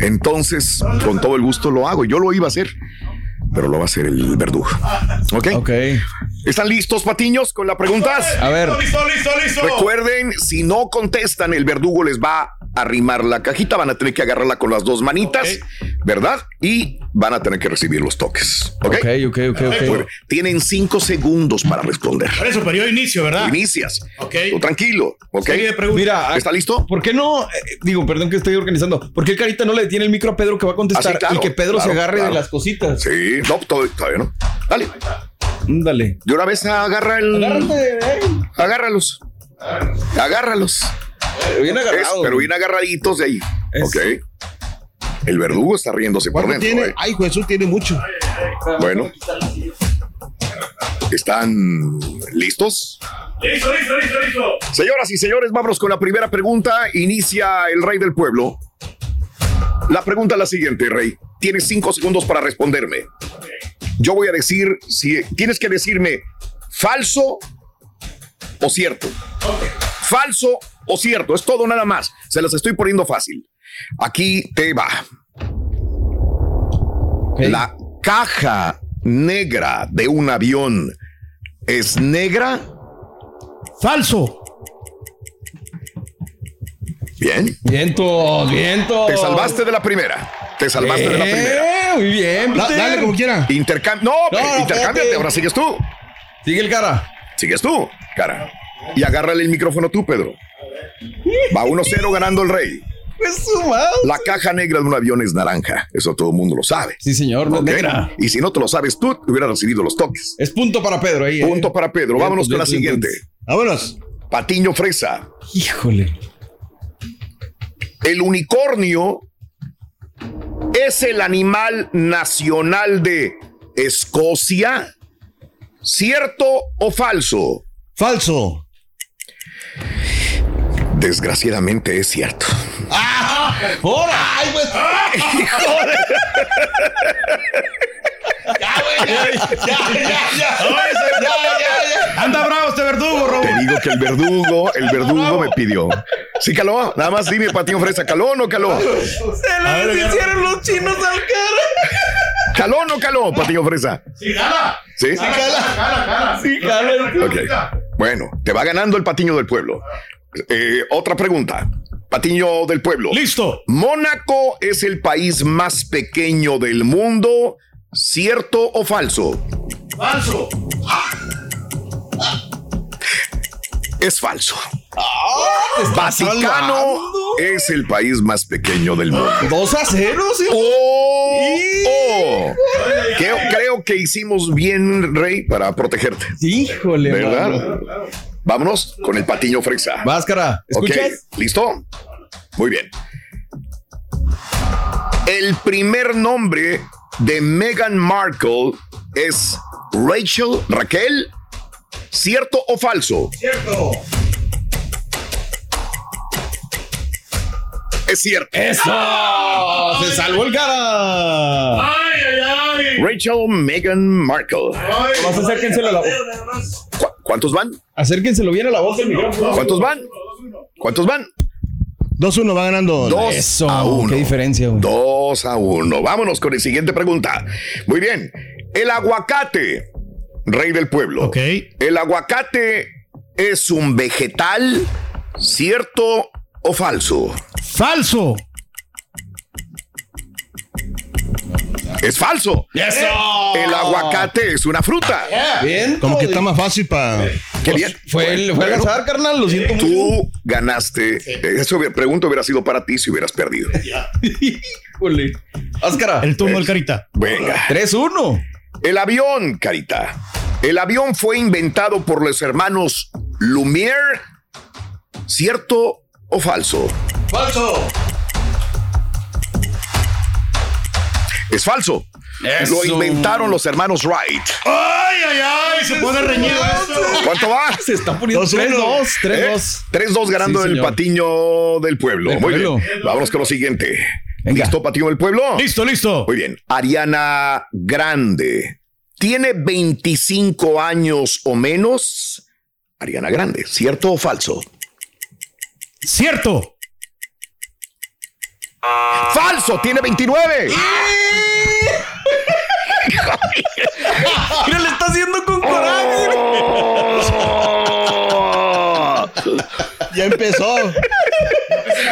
Entonces, con todo el gusto lo hago. Yo lo iba a hacer, pero lo va a hacer el verdugo. ¿Ok? Ok. ¿Están listos, patiños, con las preguntas? A ver. Listo, listo, listo. Recuerden, si no contestan, el verdugo les va arrimar la cajita, van a tener que agarrarla con las dos manitas, ¿verdad? Y van a tener que recibir los toques. ¿Ok? Ok, ok, ok, Muy ok. bien. Tienen cinco segundos para responder. Por eso, pero yo inicio, ¿verdad? Inicias. Ok. Tú tranquilo, ¿ok? Serie de preguntas. Mira, ¿Está listo? ¿por qué no? eh, digo, perdón que estoy organizando. ¿Por qué el carita no le detiene el micro a Pedro que va a contestar Ah, sí, claro, y que Pedro se agarre claro. de las cositas? Sí, no, todo- todavía no. Dale. Dale. De una vez agarra el. Agárrate, eh. Agárralos. Agárralos. Pero bien Es- pero bien agarraditos de ahí. Ok. El verdugo está riéndose por ¿Cuánto dentro. tiene? eh. Ay, Jesús tiene mucho. Bueno. ¿Están listos? Listo, listo, listo, listo. Señoras y señores, vámonos con la primera pregunta. Inicia el rey del pueblo. La pregunta es la siguiente, rey. Tienes cinco segundos para responderme. Yo voy a decir si tienes que decirme falso o cierto. Falso o cierto. Es todo nada más. Se las estoy poniendo fácil. Aquí te va. La caja negra de un avión es negra. Falso. Bien. Viento, viento. Te salvaste de la primera. Te salvaste de la primera. Muy bien, Peter. dale como quiera. Intercambio. No, No, intercámbiate. Ahora sigues tú. Sigue el cara. Sigues tú, cara. Y agárrale el micrófono tú, Pedro. Va 1-0 ganando el rey. Es su madre. La caja negra de un avión es naranja. Eso todo el mundo lo sabe. Sí, señor, no es ¿ok? negra. Y si no te lo sabes tú, te hubieras recibido los toques. Es punto para Pedro ahí. eh. Punto para Pedro. Vámonos pues, con la bien, siguiente. Vámonos. Patiño fresa. Híjole. El unicornio es el animal nacional de Escocia. ¿Cierto o falso? Falso. Desgraciadamente es cierto. ¡Ahora! ¡Ay, pues! Anda bravo este verdugo, Raúl. Te digo que el verdugo, el verdugo me pidió. Sí, caló. Nada más dime, Patiño Fresa, caló o no caló. Se les hicieron los chinos al cara. ¿Caló o no caló, Patiño Fresa? Sí, jala. ¿Sí? Sí, jala, jala, jala. Sí, jala. Ok. Bueno, te va ganando el Patiño del Pueblo. Eh, otra pregunta. Patiño del Pueblo. Listo. ¿Mónaco es el país más pequeño del mundo? ¿Cierto o falso? Falso. Es falso. Vaticano es el país más pequeño del mundo. 2 a 0, sí. Oh, oh. Creo, creo que hicimos bien, Rey, para protegerte. Híjole, ¿Verdad? mano. Vámonos con el patiño fresa. Máscara, Ok, ¿escuchas? ¿listo? Muy bien. El primer nombre de Meghan Markle es Rachel Raquel. ¿Cierto o falso? Cierto. Es cierto. ¡Eso! ¡Se salvó el cara! ¡Ay, ay, ay! Rachel Meghan Markle. Más acérquenselo a la. ¿Cu- ¿Cuántos van? Acérquenselo bien a la boca el micrófono. ¿Cuántos van? ¿Cuántos van? 2-1 va ganando. Dos Eso, a uno. qué diferencia, güey. Dos a uno. Vámonos con la siguiente pregunta. Muy bien. El aguacate, rey del pueblo. Ok. ¿El aguacate es un vegetal? ¿Cierto o falso? Falso. Es falso. ¡Eso! El aguacate es una fruta. Bien. Como que está más fácil para. Qué bien. Fue el, fue Bueno, azar, carnal, lo siento mucho. Tú ganaste. Eso pregunta hubiera sido para ti si hubieras perdido. Híjole. Máscara. El turno del carita. Venga. 3-1. El avión, Carita. El avión fue inventado por los hermanos Lumière. ¿Cierto o falso? Falso. Es falso. Eso. Lo inventaron los hermanos Wright. ¡Ay, ay, ay! Se pone reñido esto. ¿Cuánto va? Se está poniendo 3-2. 3-2. 3-2 ganando Sí, el patiño del pueblo. Del Muy pueblo. bien. Vámonos con lo siguiente. Venga. ¿Listo, patiño del pueblo? Listo, listo. Muy bien. Ariana Grande. ¿Tiene 25 años o menos? Ariana Grande, ¿cierto o falso? Cierto. ¡Falso! ¡Tiene 29! Mira, le está haciendo con coraje. Ya empezó.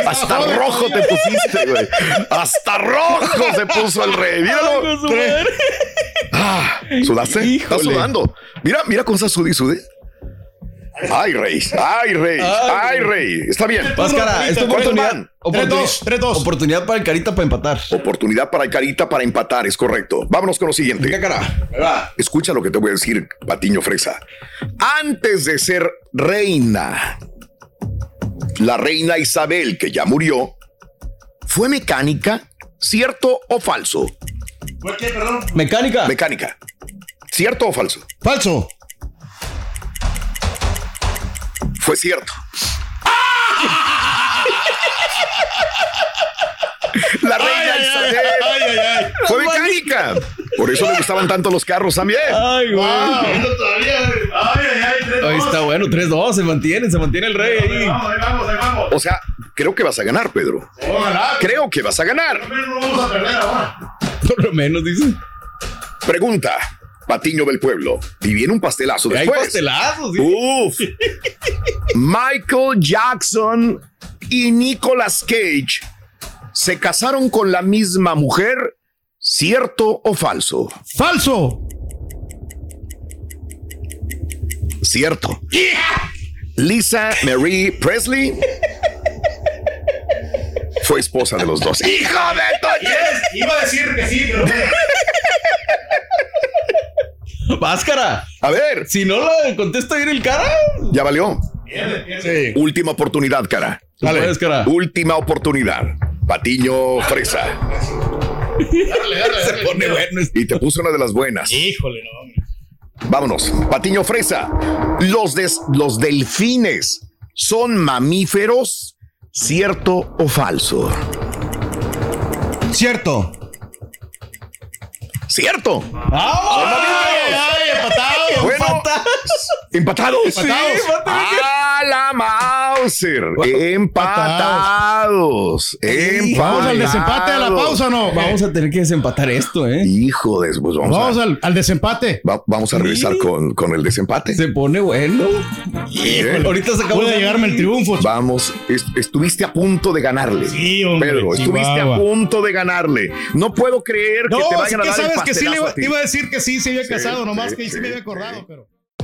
Hasta rojo te pusiste, güey. Hasta rojo se puso el rey. Míralo. Ah, ¿Sudaste? Estás Híjole. sudando. Mira, mira cómo está sudí, sudé. Ay, rey. Ay, rey. Ay, rey. Está bien. Máscara, es tu ¿Cuántos oportunidad. Oportunidad, 3-2. oportunidad para el carita para empatar. Oportunidad para el Carita para empatar, es correcto. Vámonos con lo siguiente. Cara. Escucha lo que te voy a decir, Patiño Fresa. Antes de ser reina, la reina Isabel, que ya murió, fue mecánica, ¿cierto o falso? ¿Por qué, perdón? Mecánica. Mecánica. ¿Cierto o falso? Falso. Fue cierto. La reina Isabel fue mecánica. Por eso le gustaban tanto los carros también. Ay, güey. todavía. Ay, ay, ay. Ahí está bueno, 3-2, se mantiene, se mantiene el rey ahí. Vamos, ahí vamos, ahí vamos. O sea, creo que vas a ganar, Pedro. Ojalá. Creo que vas a ganar. No vamos a perder ahora. Por lo menos, dice. Pregunta, Patiño del Pueblo. Y viene un pastelazo Hay después. pastelazos, sí. Uf. Michael Jackson y Nicolas Cage se casaron con la misma mujer, ¿cierto o falso? Falso. Cierto. Lisa Marie Presley fue esposa de los dos. ¡Hijo de Toñez! Iba a decir que sí, pero. Máscara. A ver, Si no la contesta bien el cara, ya valió. Sí. Última oportunidad, cara. tú puedes, cara. Última oportunidad. Patiño Fresa. Dale, dale, Se dale. pone bueno. esto. Y te puso una de las buenas. Híjole, no, hombre. Vámonos. Patiño Fresa. Los, des- los delfines son mamíferos, ¿cierto o falso? Cierto. Cierto. ¡Ay, ay, empatado! Bueno, empatados. Empatados. ¡A la Mauser! Empatados. Empatados. ¿Vamos al desempate a la pausa o no? Vamos a tener que desempatar esto, ¿eh? Hijo de pues vamos, Vamos a, al, al desempate. va- vamos a regresar con, con el desempate. Se pone bueno. Bien. Ahorita se acabó Puede llegarme el triunfo. Vamos, est- estuviste a punto de ganarle. Sí, hombre, Pedro, estuviste a punto de ganarle. No puedo creer No, que te es vayan a dar el sabes que sí le iba, a iba decir que sí se había Sí, casado, nomás sí, que sí, sí, me había acordado, pero.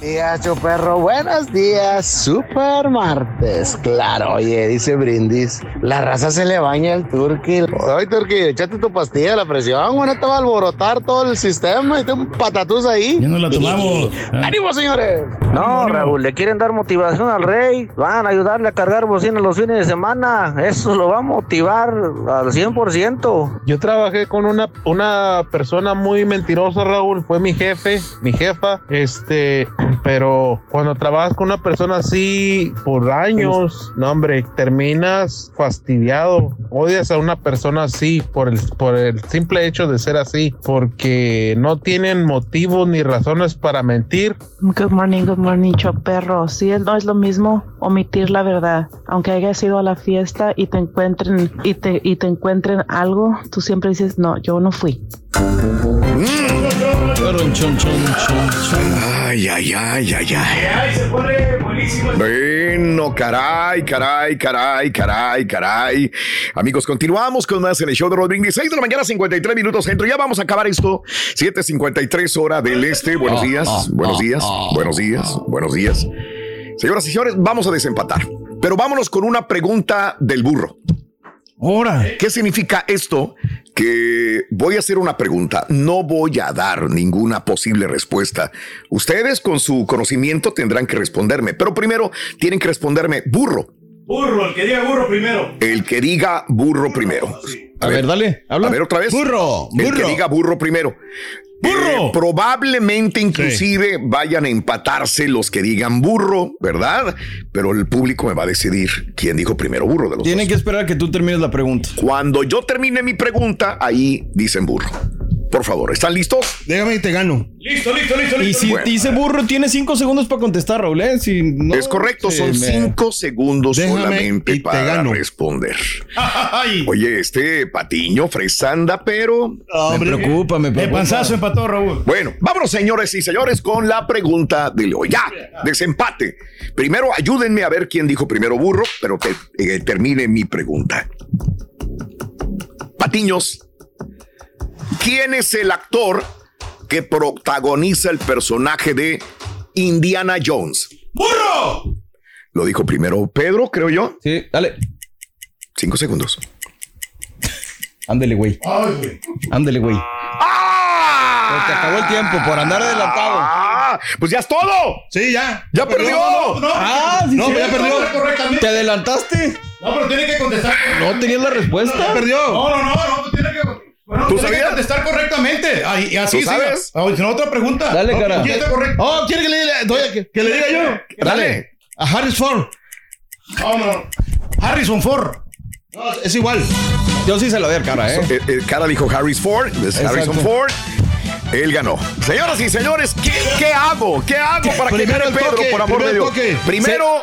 Días, perro, buenos días, super martes, claro, oye, dice Brindis, la raza se le baña el turqui, oye turqui, échate tu pastilla de la presión, bueno, te va a alborotar todo el sistema, y te un patatús ahí. Ya no la tomamos. ¡Ánimo, señores! No, Raúl, le quieren dar motivación al rey. Van a ayudarle a cargar bocinas los fines de semana. Eso lo va a motivar al 100%. Yo trabajé con una, una persona muy mentirosa, Raúl. Fue mi jefe, mi jefa. Este, pero cuando trabajas con una persona así por años, no, hombre, terminas fastidiado. Odias a una persona así por el, por el simple hecho de ser así, porque no tienen motivos ni razones para mentir. Good morning, good morning, perro. Sí, no es lo mismo omitir la verdad. Aunque hayas ido a la fiesta y te encuentren y te, y te encuentren algo, tú siempre dices, no, yo no fui. Ay, ay, ay, ay, ay. Bueno, caray, caray, caray, caray, caray. Amigos, continuamos con más en el show de Rodríguez. 6 de la mañana, 53 minutos centro. Ya vamos a acabar esto. 7:53 hora del este. Buenos días, buenos días, buenos días, buenos días. Señoras y señores, vamos a desempatar. Pero vámonos con una pregunta del burro. Ahora. ¿Qué significa esto? Que voy a hacer una pregunta. No voy a dar ninguna posible respuesta. Ustedes con su conocimiento tendrán que responderme. Pero primero tienen que responderme burro. Burro, el que diga burro primero. El que diga burro primero. A, ver, dale, habla. A ver otra vez. Burro, El burro. que diga burro primero. ¡Burro! Eh, probablemente inclusive vayan a empatarse los que digan burro, ¿verdad? Pero el público me va a decidir quién dijo primero burro de los Tienen que esperar a que tú termines la pregunta. Cuando yo termine mi pregunta, ahí dicen burro. Por favor, ¿están listos? Déjame y te gano. Listo, listo, listo, Y listo. si Bueno. dice burro, tiene cinco segundos para contestar, Raúl. ¿eh? Si no, es correcto, son me- cinco segundos Déjame solamente y te para gano. responder. Ay, Oye, este patiño fresanda, pero Me preocupa, me de preocupa. panzazo empató Raúl. Bueno, vámonos, señores y señores, con la pregunta de hoy. Ya, desempate. Primero, ayúdenme a ver quién dijo primero burro, pero que eh, termine mi pregunta. Patiños, ¿quién es el actor que protagoniza el personaje de Indiana Jones? ¡Burro! Lo dijo primero Pedro, creo yo. Sí, dale. Cinco segundos. Ándele, güey. Ay, güey. Ándele, güey. ¡Ah! Te acabó el tiempo por andar adelantado. ¡Ah! Pues ya es todo. Sí, ya. ¡Ya perdió! No, no, Ah, sí, No, sí. ya perdió. Correctamente. ¿Te adelantaste? No, pero tiene que contestar. ¿No tenías la respuesta? Perdió. No, no, no, no, pues tiene que. Bueno, ¿Tú que sabías? contestar correctamente. Ay, y así ¿Tú sabes? Ah, si no, otra pregunta. Dale, No, cara. ¿Quién está correcto? Oh, ¿quiere que le diga, doy- que, que le diga yo? Dale. A Harris Ford. No, no. Harrison Ford. No, es igual. Yo sí se la doy al cara, ¿eh? El, el cara dijo Harris Ford, es Harrison. Ford. Él ganó. Señoras y señores, ¿qué, qué hago? ¿Qué hago para que Primero gane el Pedro, toque, por amor de primero Dios? el toque. Primero,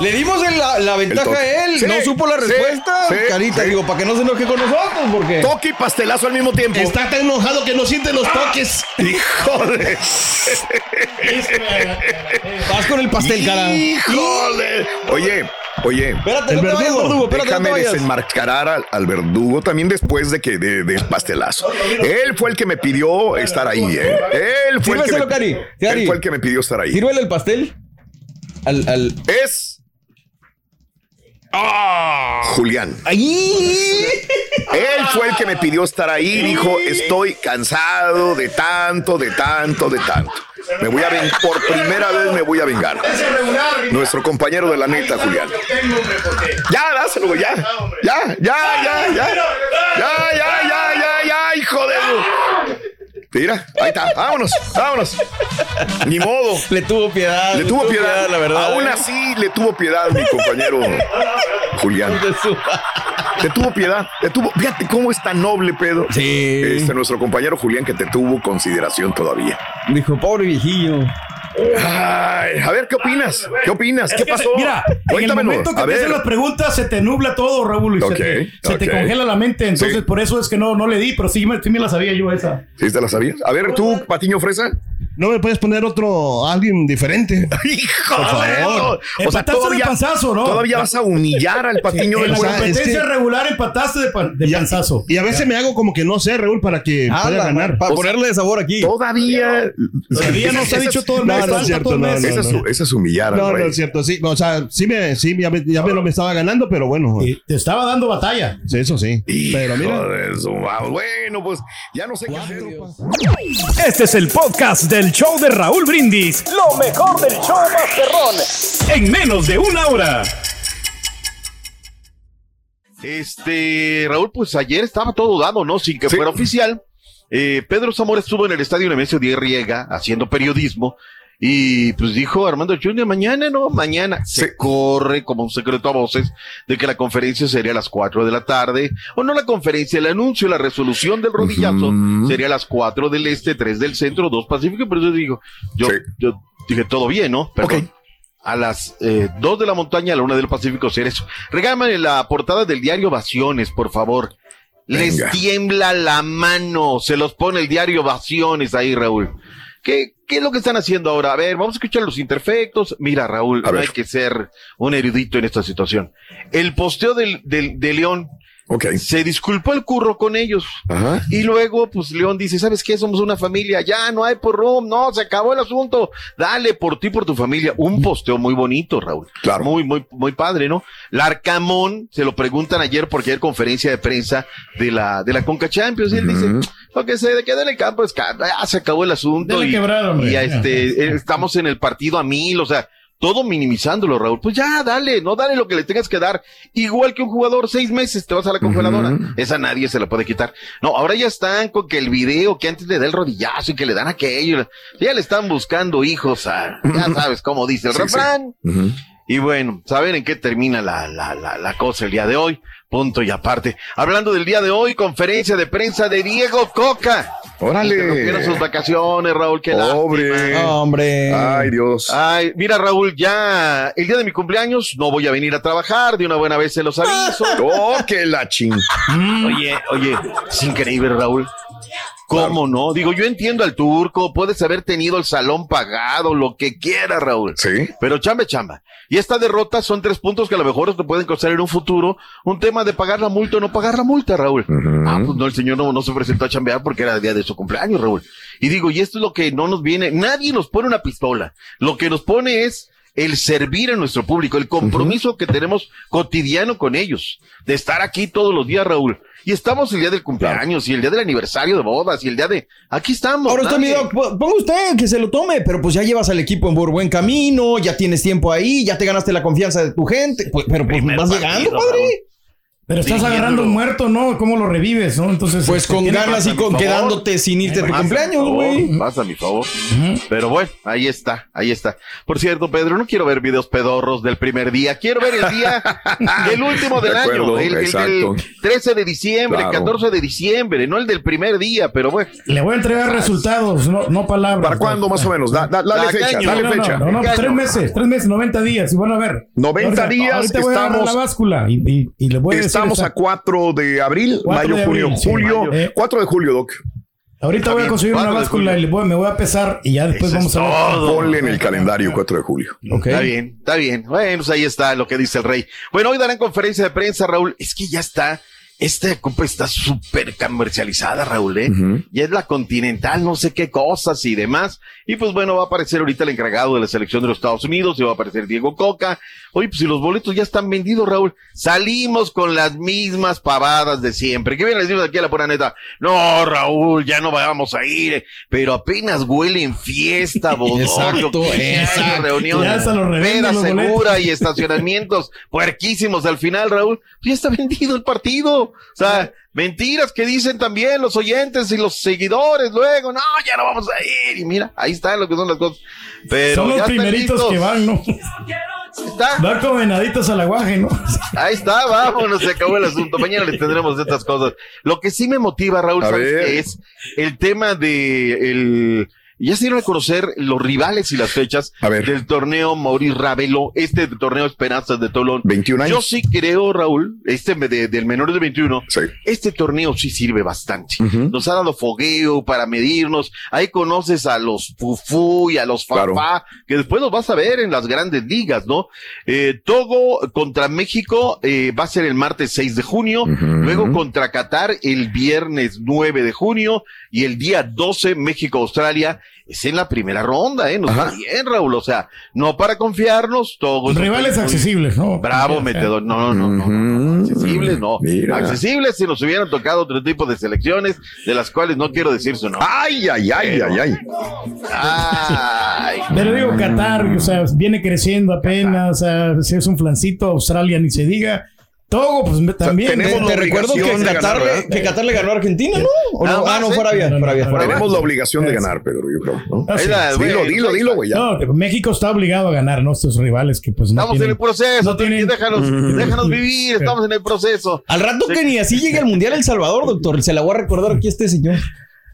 Le dimos el- la, la ventaja a él. Sí, no supo la respuesta. sí, Carita, sí. digo, para que no se enoje con nosotros, porque. toque y pastelazo al mismo tiempo. Está tan enojado que no siente los toques. ¡Híjole! Vas con el pastel, cara. ¡Híjole! Oye, oye. Espérate, El no te vayas, verdugo. verdugo. Espérate, no te Déjame vayas. desenmascarar al, al verdugo también después de que de, del pastelazo. Él fue el que me pidió estar ahí. ¿eh? Él fue el que me, Sírveselo, Cari. Cari. él fue el que me pidió estar ahí. Sírvele el pastel. Al, al. Es Julián. Él fue el que me pidió estar ahí. Dijo, estoy cansado de tanto, de tanto, de tanto. Me voy a vengar. Por primera vez me voy a vengar. Nuestro compañero de la neta, Julián. Ya, dáselo, ya. Ya, ya, ya, ya. Ya, ya, ya, ya, ya, hijo de... Mira, ahí está. Vámonos, vámonos. Ni modo. Le tuvo piedad. Le tuvo piedad. la verdad. Aún ¿eh? así le tuvo piedad mi compañero Julián. Le tuvo piedad. Le tuvo. Fíjate cómo es tan noble, Pedro. Sí. Este, nuestro compañero Julián que te tuvo consideración todavía. Dijo, pobre viejillo. Ay, a ver, ¿qué opinas? ¿Qué opinas? Es ¿Qué que pasó? se- mira, en el momento que A te hacen las preguntas se te nubla todo, Raúl, y Ok, se, te, se te ok. congela la mente. Entonces, Sí. por eso es que no, no le di, pero sí me, sí me la sabía yo esa. ¿Sí te la sabías? A ver, tú, Patiño Fresa. ¿No me puedes poner otro, alguien diferente? Hijo, Por favor. O sea, todavía, todavía vas a humillar al Patiño En del la competencia regular empataste de, pan- de panzazo. Y a veces me hago como que no sé, Raúl, para que Ah, pueda la- ganar. para ponerle sabor aquí. Todavía. Todavía no se ha dicho todo el mes, No, es cierto, no, no, Esa es, no. su- esa es humillar No, no es cierto, sí. O sea, sí me, sí, ya me, ya me lo me estaba ganando, pero bueno. Te estaba dando batalla. Sí, eso sí. pero mira. De. Bueno, pues ya no sé qué hacer. Este es el podcast del show de Raúl Brindis. Lo mejor del show Masterrón. En menos de una hora. Este, Raúl, pues ayer estaba todo dado, ¿no? Sin que fuera oficial. Eh, Pedro Zamora estuvo en el estadio Nemesio Díaz Riega haciendo periodismo y pues dijo Armando Junior, mañana no, mañana se corre como un secreto a voces de que la conferencia sería a las 4 de la tarde, o no la conferencia, el anuncio, la resolución del rodillazo sería a las 4 del este, 3 del centro, 2 pacífico, pero yo digo, yo, yo dije todo bien, ¿no? Perdón. A las eh, 2 de la montaña, a la 1 del Pacífico, ser eso. Regálame la portada del diario Vaciones, por favor. Les tiembla la mano. Se los pone el diario Vaciones ahí, Raúl. ¿Qué, ¿Qué es lo que están haciendo ahora? A ver, vamos a escuchar los imperfectos. Mira, Raúl, no hay que ser un erudito en esta situación. El posteo del, del, de León. Se disculpó el curro con ellos. Y luego, pues León dice, ¿sabes qué? Somos una familia. Ya, no hay por room. No, se acabó el asunto. Dale por ti, por tu familia. Un posteo muy bonito, Raúl. Claro. Muy, muy, muy padre, ¿no? Larcamón, se lo preguntan ayer porque hay conferencia de prensa de la, de la Conca Champions. Y él dice, lo que se queda en el campo es que ya se acabó el asunto. Y, quebrar, hombre. y a este, eh, estamos en el partido a mil, o sea, todo minimizándolo, Raúl. Pues ya, dale, no dale lo que le tengas que dar. Igual que un jugador, seis meses te vas a la congeladora. Esa nadie se la puede quitar. No, ahora ya están con que el video que antes le da el rodillazo y que le dan aquello. Ya le están buscando hijos a, ya sabes cómo dice el Sí, sí. refrán. Y bueno, ¿saben en qué termina la, la, la, la cosa el día de hoy? Punto y aparte. Hablando del día de hoy, conferencia de prensa de Diego Coca. Órale. Interrumpieron sus vacaciones, Raúl. Qué Pobre. lástima. Hombre. Ay, Dios. Ay, mira, Raúl, ya el día de mi cumpleaños no voy a venir a trabajar. De una buena vez se los aviso. Oh, que la ching. Oye, oye, es increíble, Raúl. ¿Cómo no? Digo, yo entiendo al turco, puedes haber tenido el salón pagado, lo que quiera, Raúl. Sí. Pero chamba, chamba. Y esta derrota son tres puntos que a lo mejor te pueden costar en un futuro un tema de pagar la multa o no pagar la multa, Raúl. Ah, pues no, el señor no, no se presentó a chambear porque era el día de su cumpleaños, Raúl. Y digo, y esto es lo que no nos viene, nadie nos pone una pistola. Lo que nos pone es el servir a nuestro público, el compromiso que tenemos cotidiano con ellos, de estar aquí todos los días, Raúl. Y estamos el día del cumpleaños y el día del aniversario de bodas y el día de... Aquí estamos. Ahora doc, po- ponga usted que se lo tome, pero pues ya llevas al equipo en buen camino, ya tienes tiempo ahí, ya te ganaste la confianza de tu gente, pues, pero pues vas llegando, padre. Pero estás agarrando un muerto, ¿no? ¿Cómo lo revives, no? Entonces. Pues este, con ganas y con quedándote sin irte a tu cumpleaños, güey. Pasa, mi favor. Pero bueno, ahí está, ahí está. Por cierto, Pedro, no quiero ver videos pedorros del primer día. Quiero ver el día del último del De año. acuerdo, El, el del exacto. 13 de diciembre, Claro. 14 de diciembre, no el del primer día, pero bueno. Le voy a entregar resultados, no, no palabras. ¿Para cuándo más o menos? Da- da- dale fecha, dale No, no, fecha. No, no, pues, tres meses, tres meses, 90 días. Y van a ver. 90 Ahorita- días, Ahorita voy a agarrar estamos- la báscula y, y, y le voy a decir Estamos a exacto. 4 de abril, 4 mayo, de junio, abril, sí, julio. mayo. Eh. 4 de julio, Doc. Ahorita Está voy a bien, conseguir una báscula y me voy a pesar y ya después Eso vamos a ver. todo. Ponle en el calendario 4 de julio. Está bien, está bien. Bueno, pues ahí está lo que dice el rey. Bueno, hoy darán conferencia de prensa, Raúl. Es que ya está esta copa está súper comercializada, Raúl, ¿eh? Y es la Continental, no sé qué cosas y demás. Y pues bueno, va a aparecer ahorita el encargado de la selección de los Estados Unidos, y va a aparecer Diego Coca. Oye, pues si los boletos ya están vendidos, Raúl, salimos con las mismas pavadas de siempre. ¿Qué bien les digo aquí a la pura neta? No, Raúl, ya no vamos a ir, pero apenas huele en fiesta, bodorrio, reunión, los segura y estacionamientos puerquísimos al final, Raúl. Ya está vendido el partido. O sea, mentiras que dicen también los oyentes y los seguidores luego. No, ya no vamos a ir. Y mira, ahí está lo que son las cosas. Pero Son los ya están primeritos que van, ¿no? Van como venaditos al aguaje, ¿no? Ahí está, vámonos, se acabó el asunto. Mañana les tendremos estas cosas. Lo que sí me motiva, Raúl, A ¿sabes ver. qué es? El tema de el. Ya se dieron a conocer los rivales y las fechas del torneo Maurice Ravelo, este torneo Esperanzas de Tolón. 21 años. Yo sí creo, Raúl, este de- del menor de 21, este torneo sí sirve bastante. Nos ha dado fogueo para medirnos. Ahí conoces a los Fufú y a los Fafá, que después los vas a ver en las grandes ligas, ¿no? Eh, Togo contra México eh, va a ser el martes 6 de junio, luego contra Qatar el viernes 9 de junio y el día 12 México-Australia es en la primera ronda, ¿eh? Nos va bien, Raúl, o sea, no para confiarnos, un Rivales accesibles, ¿no? Bravo, metedor. No, no, no, no, no. Accesibles, no. Accesibles si nos hubieran tocado otro tipo de selecciones, de las cuales no quiero decir su nombre. Ay, ay, ay, Pero- ay, ay. Ay. Pero digo, Qatar, o sea, viene creciendo apenas, o sea, si es un flancito, Australia ni se diga. Togo, pues también. Te, te recuerdo que Qatar, le, que Qatar le ganó a Argentina, ¿no? ¿O no? Ah, no, fuera bien, fuera bien. Tenemos la obligación de ganar, Pedro, yo creo. ¿no? Ah, sí. Dilo, dilo, dilo, güey. No, México está obligado a ganar, ¿no? Estos rivales que pues no Estamos en el proceso, no tienen- déjanos, déjanos vivir, estamos en el proceso. Al rato que ni así llegue al Mundial El Salvador, doctor. Se la voy a recordar aquí a este señor.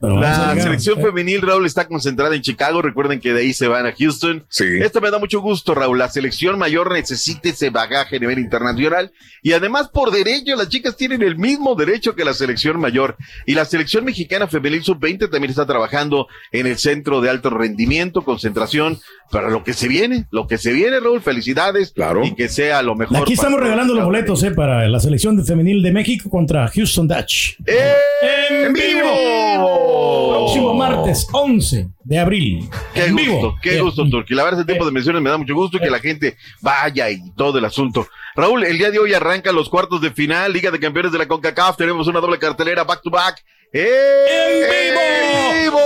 La selección femenil, Raúl, está concentrada en Chicago. Recuerden que de ahí se van a Houston. Esto me da mucho gusto, Raúl. La selección mayor necesita ese bagaje a nivel internacional. Y además, por derecho, las chicas tienen el mismo derecho que la selección mayor. Y la selección mexicana femenil sub-20 también está trabajando en el centro de alto rendimiento, concentración, para lo que se viene. Lo que se viene, Raúl, felicidades. Claro. Y que sea lo mejor. Aquí estamos regalando los boletos eh, para la selección de femenil de México contra Houston Dutch. ¡En vivo! Próximo martes 11 de abril. Qué en gusto, vivo. qué gusto, Turki. La verdad, ese tipo de menciones me da mucho gusto y que la gente vaya y todo el asunto. Raúl, el día de hoy arrancan los cuartos de final, Liga de Campeones de la CONCACAF. Tenemos una doble cartelera back to back. ¡En vivo!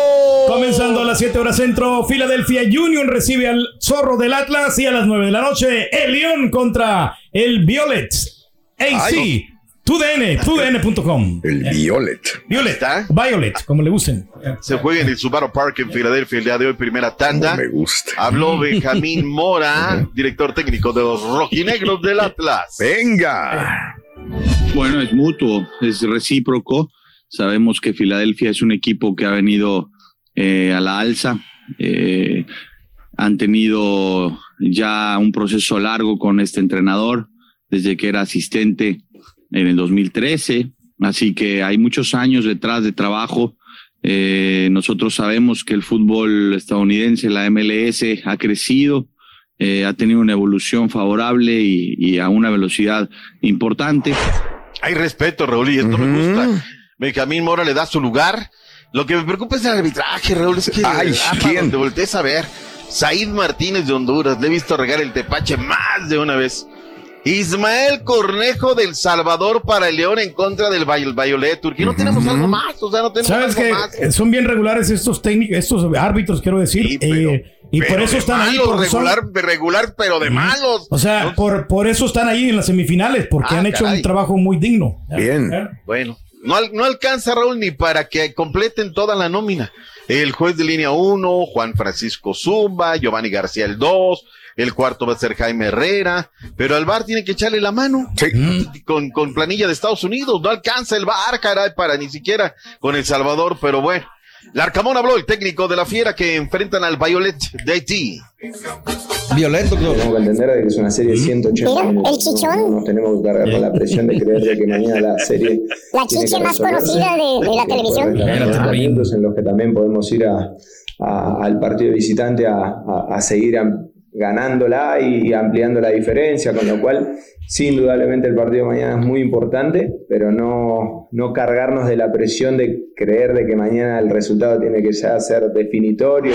Comenzando a las 7 horas centro, Philadelphia Union recibe al Zorro del Atlas y a las 9 de la noche, el León contra el Violet. AC. Ay. TUDN, TUDN.com. El Violet. Violet. Violet, como le gusten. Se juega en el Subaru Park en Filadelfia el día de hoy, primera tanda. me gusta. Habló Benjamín Mora, director técnico de los rojinegros del Atlas. Venga. Bueno, es mutuo, es recíproco. Sabemos que Filadelfia es un equipo que ha venido eh, a la alza. Eh, han tenido ya un proceso largo con este entrenador desde que era asistente en el 2013. Así que hay muchos años detrás de trabajo. Eh, nosotros sabemos que el fútbol estadounidense, la MLS, ha crecido, eh, ha tenido una evolución favorable y, y a una velocidad importante. Hay respeto, Raúl, y esto me gusta. Benjamín Mora le da su lugar. Lo que me preocupa es el arbitraje, Raúl. Es que Ay, ah, ¿quién? te voltees a ver. Said Martínez de Honduras, le he visto regar el tepache más de una vez. Ismael Cornejo del Salvador para el León en contra del Violet Turquía. No tenemos algo más, o sea, no tenemos ¿Sabes algo que más. Son bien regulares estos técnicos, estos árbitros, quiero decir. eh, y por eso están ahí. porque regular, regular, pero de malos. O sea, por, por eso están ahí en las semifinales, porque Ah, han hecho caray. un trabajo muy digno. Bueno, no, al- no alcanza Raúl ni para que completen toda la nómina. El juez de línea 1, Juan Francisco Zumba, Giovanni García el 2, el cuarto va a ser Jaime Herrera, pero al VAR tiene que echarle la mano. Con, con planilla de Estados Unidos, no alcanza el VAR, caray, para ni siquiera con El Salvador, pero bueno. Larcamón habló, el técnico de la fiera que enfrentan al Violet de Haití. Violet, doctor. Tenemos que entender de que es una serie de 180 Mira, minutos. el chichón. No nos tenemos que cargar con la presión de creer de que mañana la serie. La chiche más conocida de, de la televisión. en los que también podemos ir a, a- al partido visitante a, a- a seguir ganándola y ampliando la diferencia, con lo cual sí, indudablemente el partido de mañana es muy importante, pero no, no cargarnos de la presión de creer de que mañana el resultado tiene que ya ser definitorio.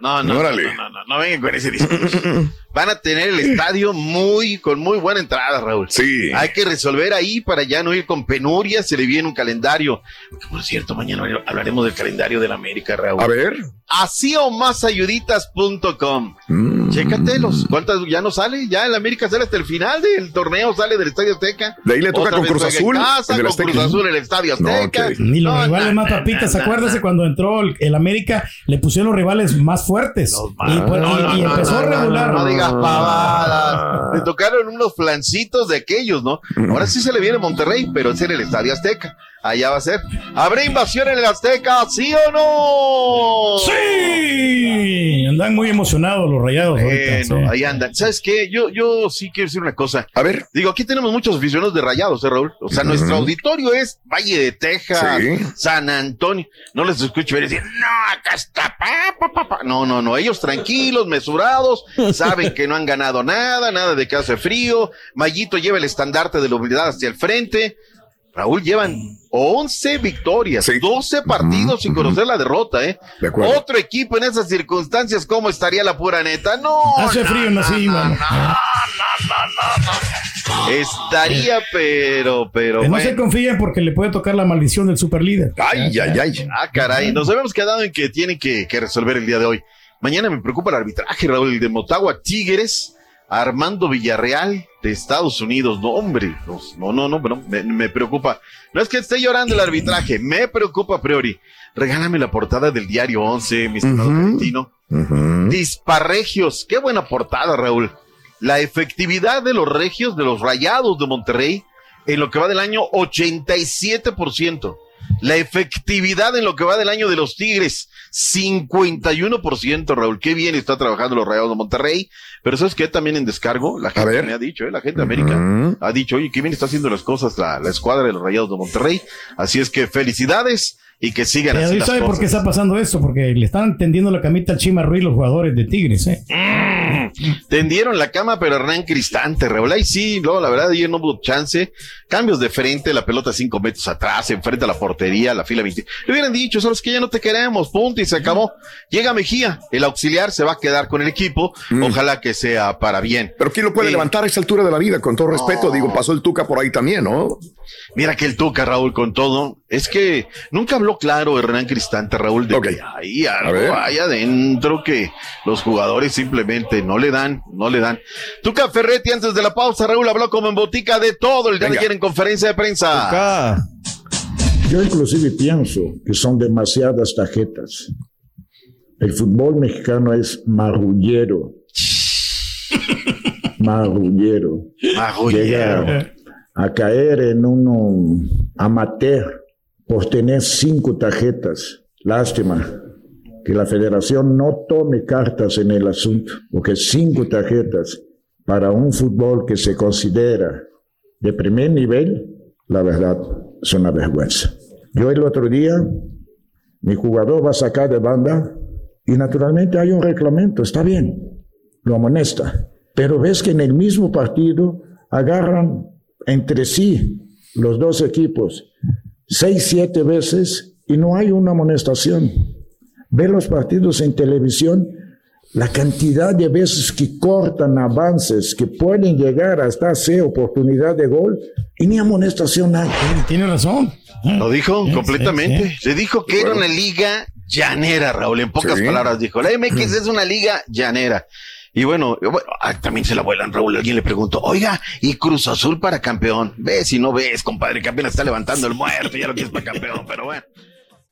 No, no, no, no, no, no, vengan con ese discurso. Van a tener el estadio muy, con muy buena entrada, Raúl. Sí. Hay que resolver ahí para ya no ir con penuria, se le viene un calendario. Porque, por cierto, mañana hablaremos del calendario de la América, Raúl. A ver. Así o más ayuditas.com. Mm. Chécatelos. ¿Cuántas ya no sale? Ya el América sale hasta el final del torneo, sale del Estadio Azteca. De ahí le toca Otra con Cruz Azul. casa, en el con Azteca. Cruz Azul en el Estadio No, Azteca. Ni los No, rivales na, más papitas, na, acuérdese cuando entró el, el América, le pusieron los rivales más fuertes. y, pues- No, y- y no, empezó no, a no, regular. Digas pavadas. Le tocaron unos flancitos de aquellos, ¿no? Ahora sí se le viene Monterrey, pero es en el Estadio Azteca. Allá va a ser. ¿Habrá invasión en el Azteca? ¿Sí o no? ¡Sí! Andan muy emocionados los rayados ahorita. Bueno, sí. ahí andan. ¿Sabes qué? Yo, yo sí quiero decir una cosa. A ver. Digo, aquí tenemos muchos aficionados de rayados, ¿eh, Raúl? O sea, nuestro auditorio es Valle de Texas, Sí. San Antonio. No les escucho ver decir, no, acá está, pa, pa, pa, pa". No, no, no. Ellos tranquilos, mesurados, saben que no han ganado nada, nada de que hace frío. Mayito lleva el estandarte de la humildad hacia el frente. Raúl llevan 11 victorias, 12 partidos sin conocer la derrota, ¿eh? De acuerdo. Otro equipo en esas circunstancias, ¿cómo estaría la pura neta? No. Hace no, frío en la no, cima. no, Estaría, pero, pero. Que no bueno. se confíen porque le puede tocar la maldición del superlíder. Ay, ay, ay. Ah, caray, nos habíamos quedado en que tienen que, que resolver el día de hoy. Mañana me preocupa el arbitraje, Raúl, el de Motagua Tigres, Armando Villarreal de Estados Unidos. No, hombre, no, no, no, no, me, me preocupa. No es que esté llorando el arbitraje, me preocupa a priori. Regálame la portada del diario 11, mi estimado Valentino. Disparregios, qué buena portada, Raúl. La efectividad de los regios, de los rayados de Monterrey, en lo que va del año 87%. La efectividad en lo que va del año de los Tigres, 51%, Raúl. Qué bien está trabajando los Rayados de Monterrey. Pero ¿sabes qué? También en descargo, la gente me ha dicho, ¿eh? la gente de América ha dicho, oye, qué bien está haciendo las cosas la, la escuadra de los Rayados de Monterrey. Así es que felicidades y que sigan Pero así ¿y las sabe por qué está pasando esto? Porque le están tendiendo la camita al Chima Ruiz los jugadores de Tigres, ¿eh? Tendieron la cama, pero Hernán Cristante, Raúl. Ahí sí, no, la verdad, ayer no hubo chance. Cambios de frente, la pelota cinco metros atrás, enfrente a la portería, la fila 20. Le hubieran dicho, sabes que ya no te queremos, punto, y se acabó. Llega Mejía, el auxiliar se va a quedar con el equipo. Ojalá que sea para bien. Pero ¿quién lo puede Sí. levantar a esa altura de la vida? Con todo respeto, digo, pasó el Tuca por ahí también, ¿no? Mira que el Tuca, Raúl, con todo, es que nunca habló claro Hernán Cristante, Raúl, de que hay algo ahí adentro que los jugadores simplemente no le dan, no le dan. Tuca Ferretti, antes de la pausa, Raúl habló como en botica de todo el día de ayer en conferencia de prensa. Yo inclusive pienso que son demasiadas tarjetas. El fútbol mexicano es marrullero. marrullero. Llega a caer en un amateur por tener cinco tarjetas. Lástima que la federación no tome cartas en el asunto, porque cinco tarjetas para un fútbol que se considera de primer nivel, la verdad, es una vergüenza. Yo el otro día, mi jugador va a sacar de banda y naturalmente hay un reglamento, está bien, lo amonesta. Pero ves que en el mismo partido agarran entre sí los dos equipos seis, siete veces y no hay una amonestación. Ve los partidos en televisión, la cantidad de veces que cortan avances, que pueden llegar hasta hacer oportunidad de gol y ni amonestación hay. Tiene razón. Lo dijo Sí, completamente. sí, Se dijo que era una liga llanera, Raúl. En pocas Sí. palabras dijo, la MX es una liga llanera. Y bueno, bueno, ah, también se la vuelan, Raúl. Alguien le preguntó, oiga, ¿y Cruz Azul para campeón? Ves y no ves, compadre, que apenas está levantando el muerto, ya lo tienes para campeón, pero bueno.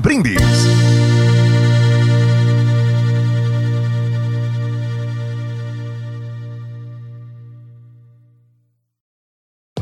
Brindis.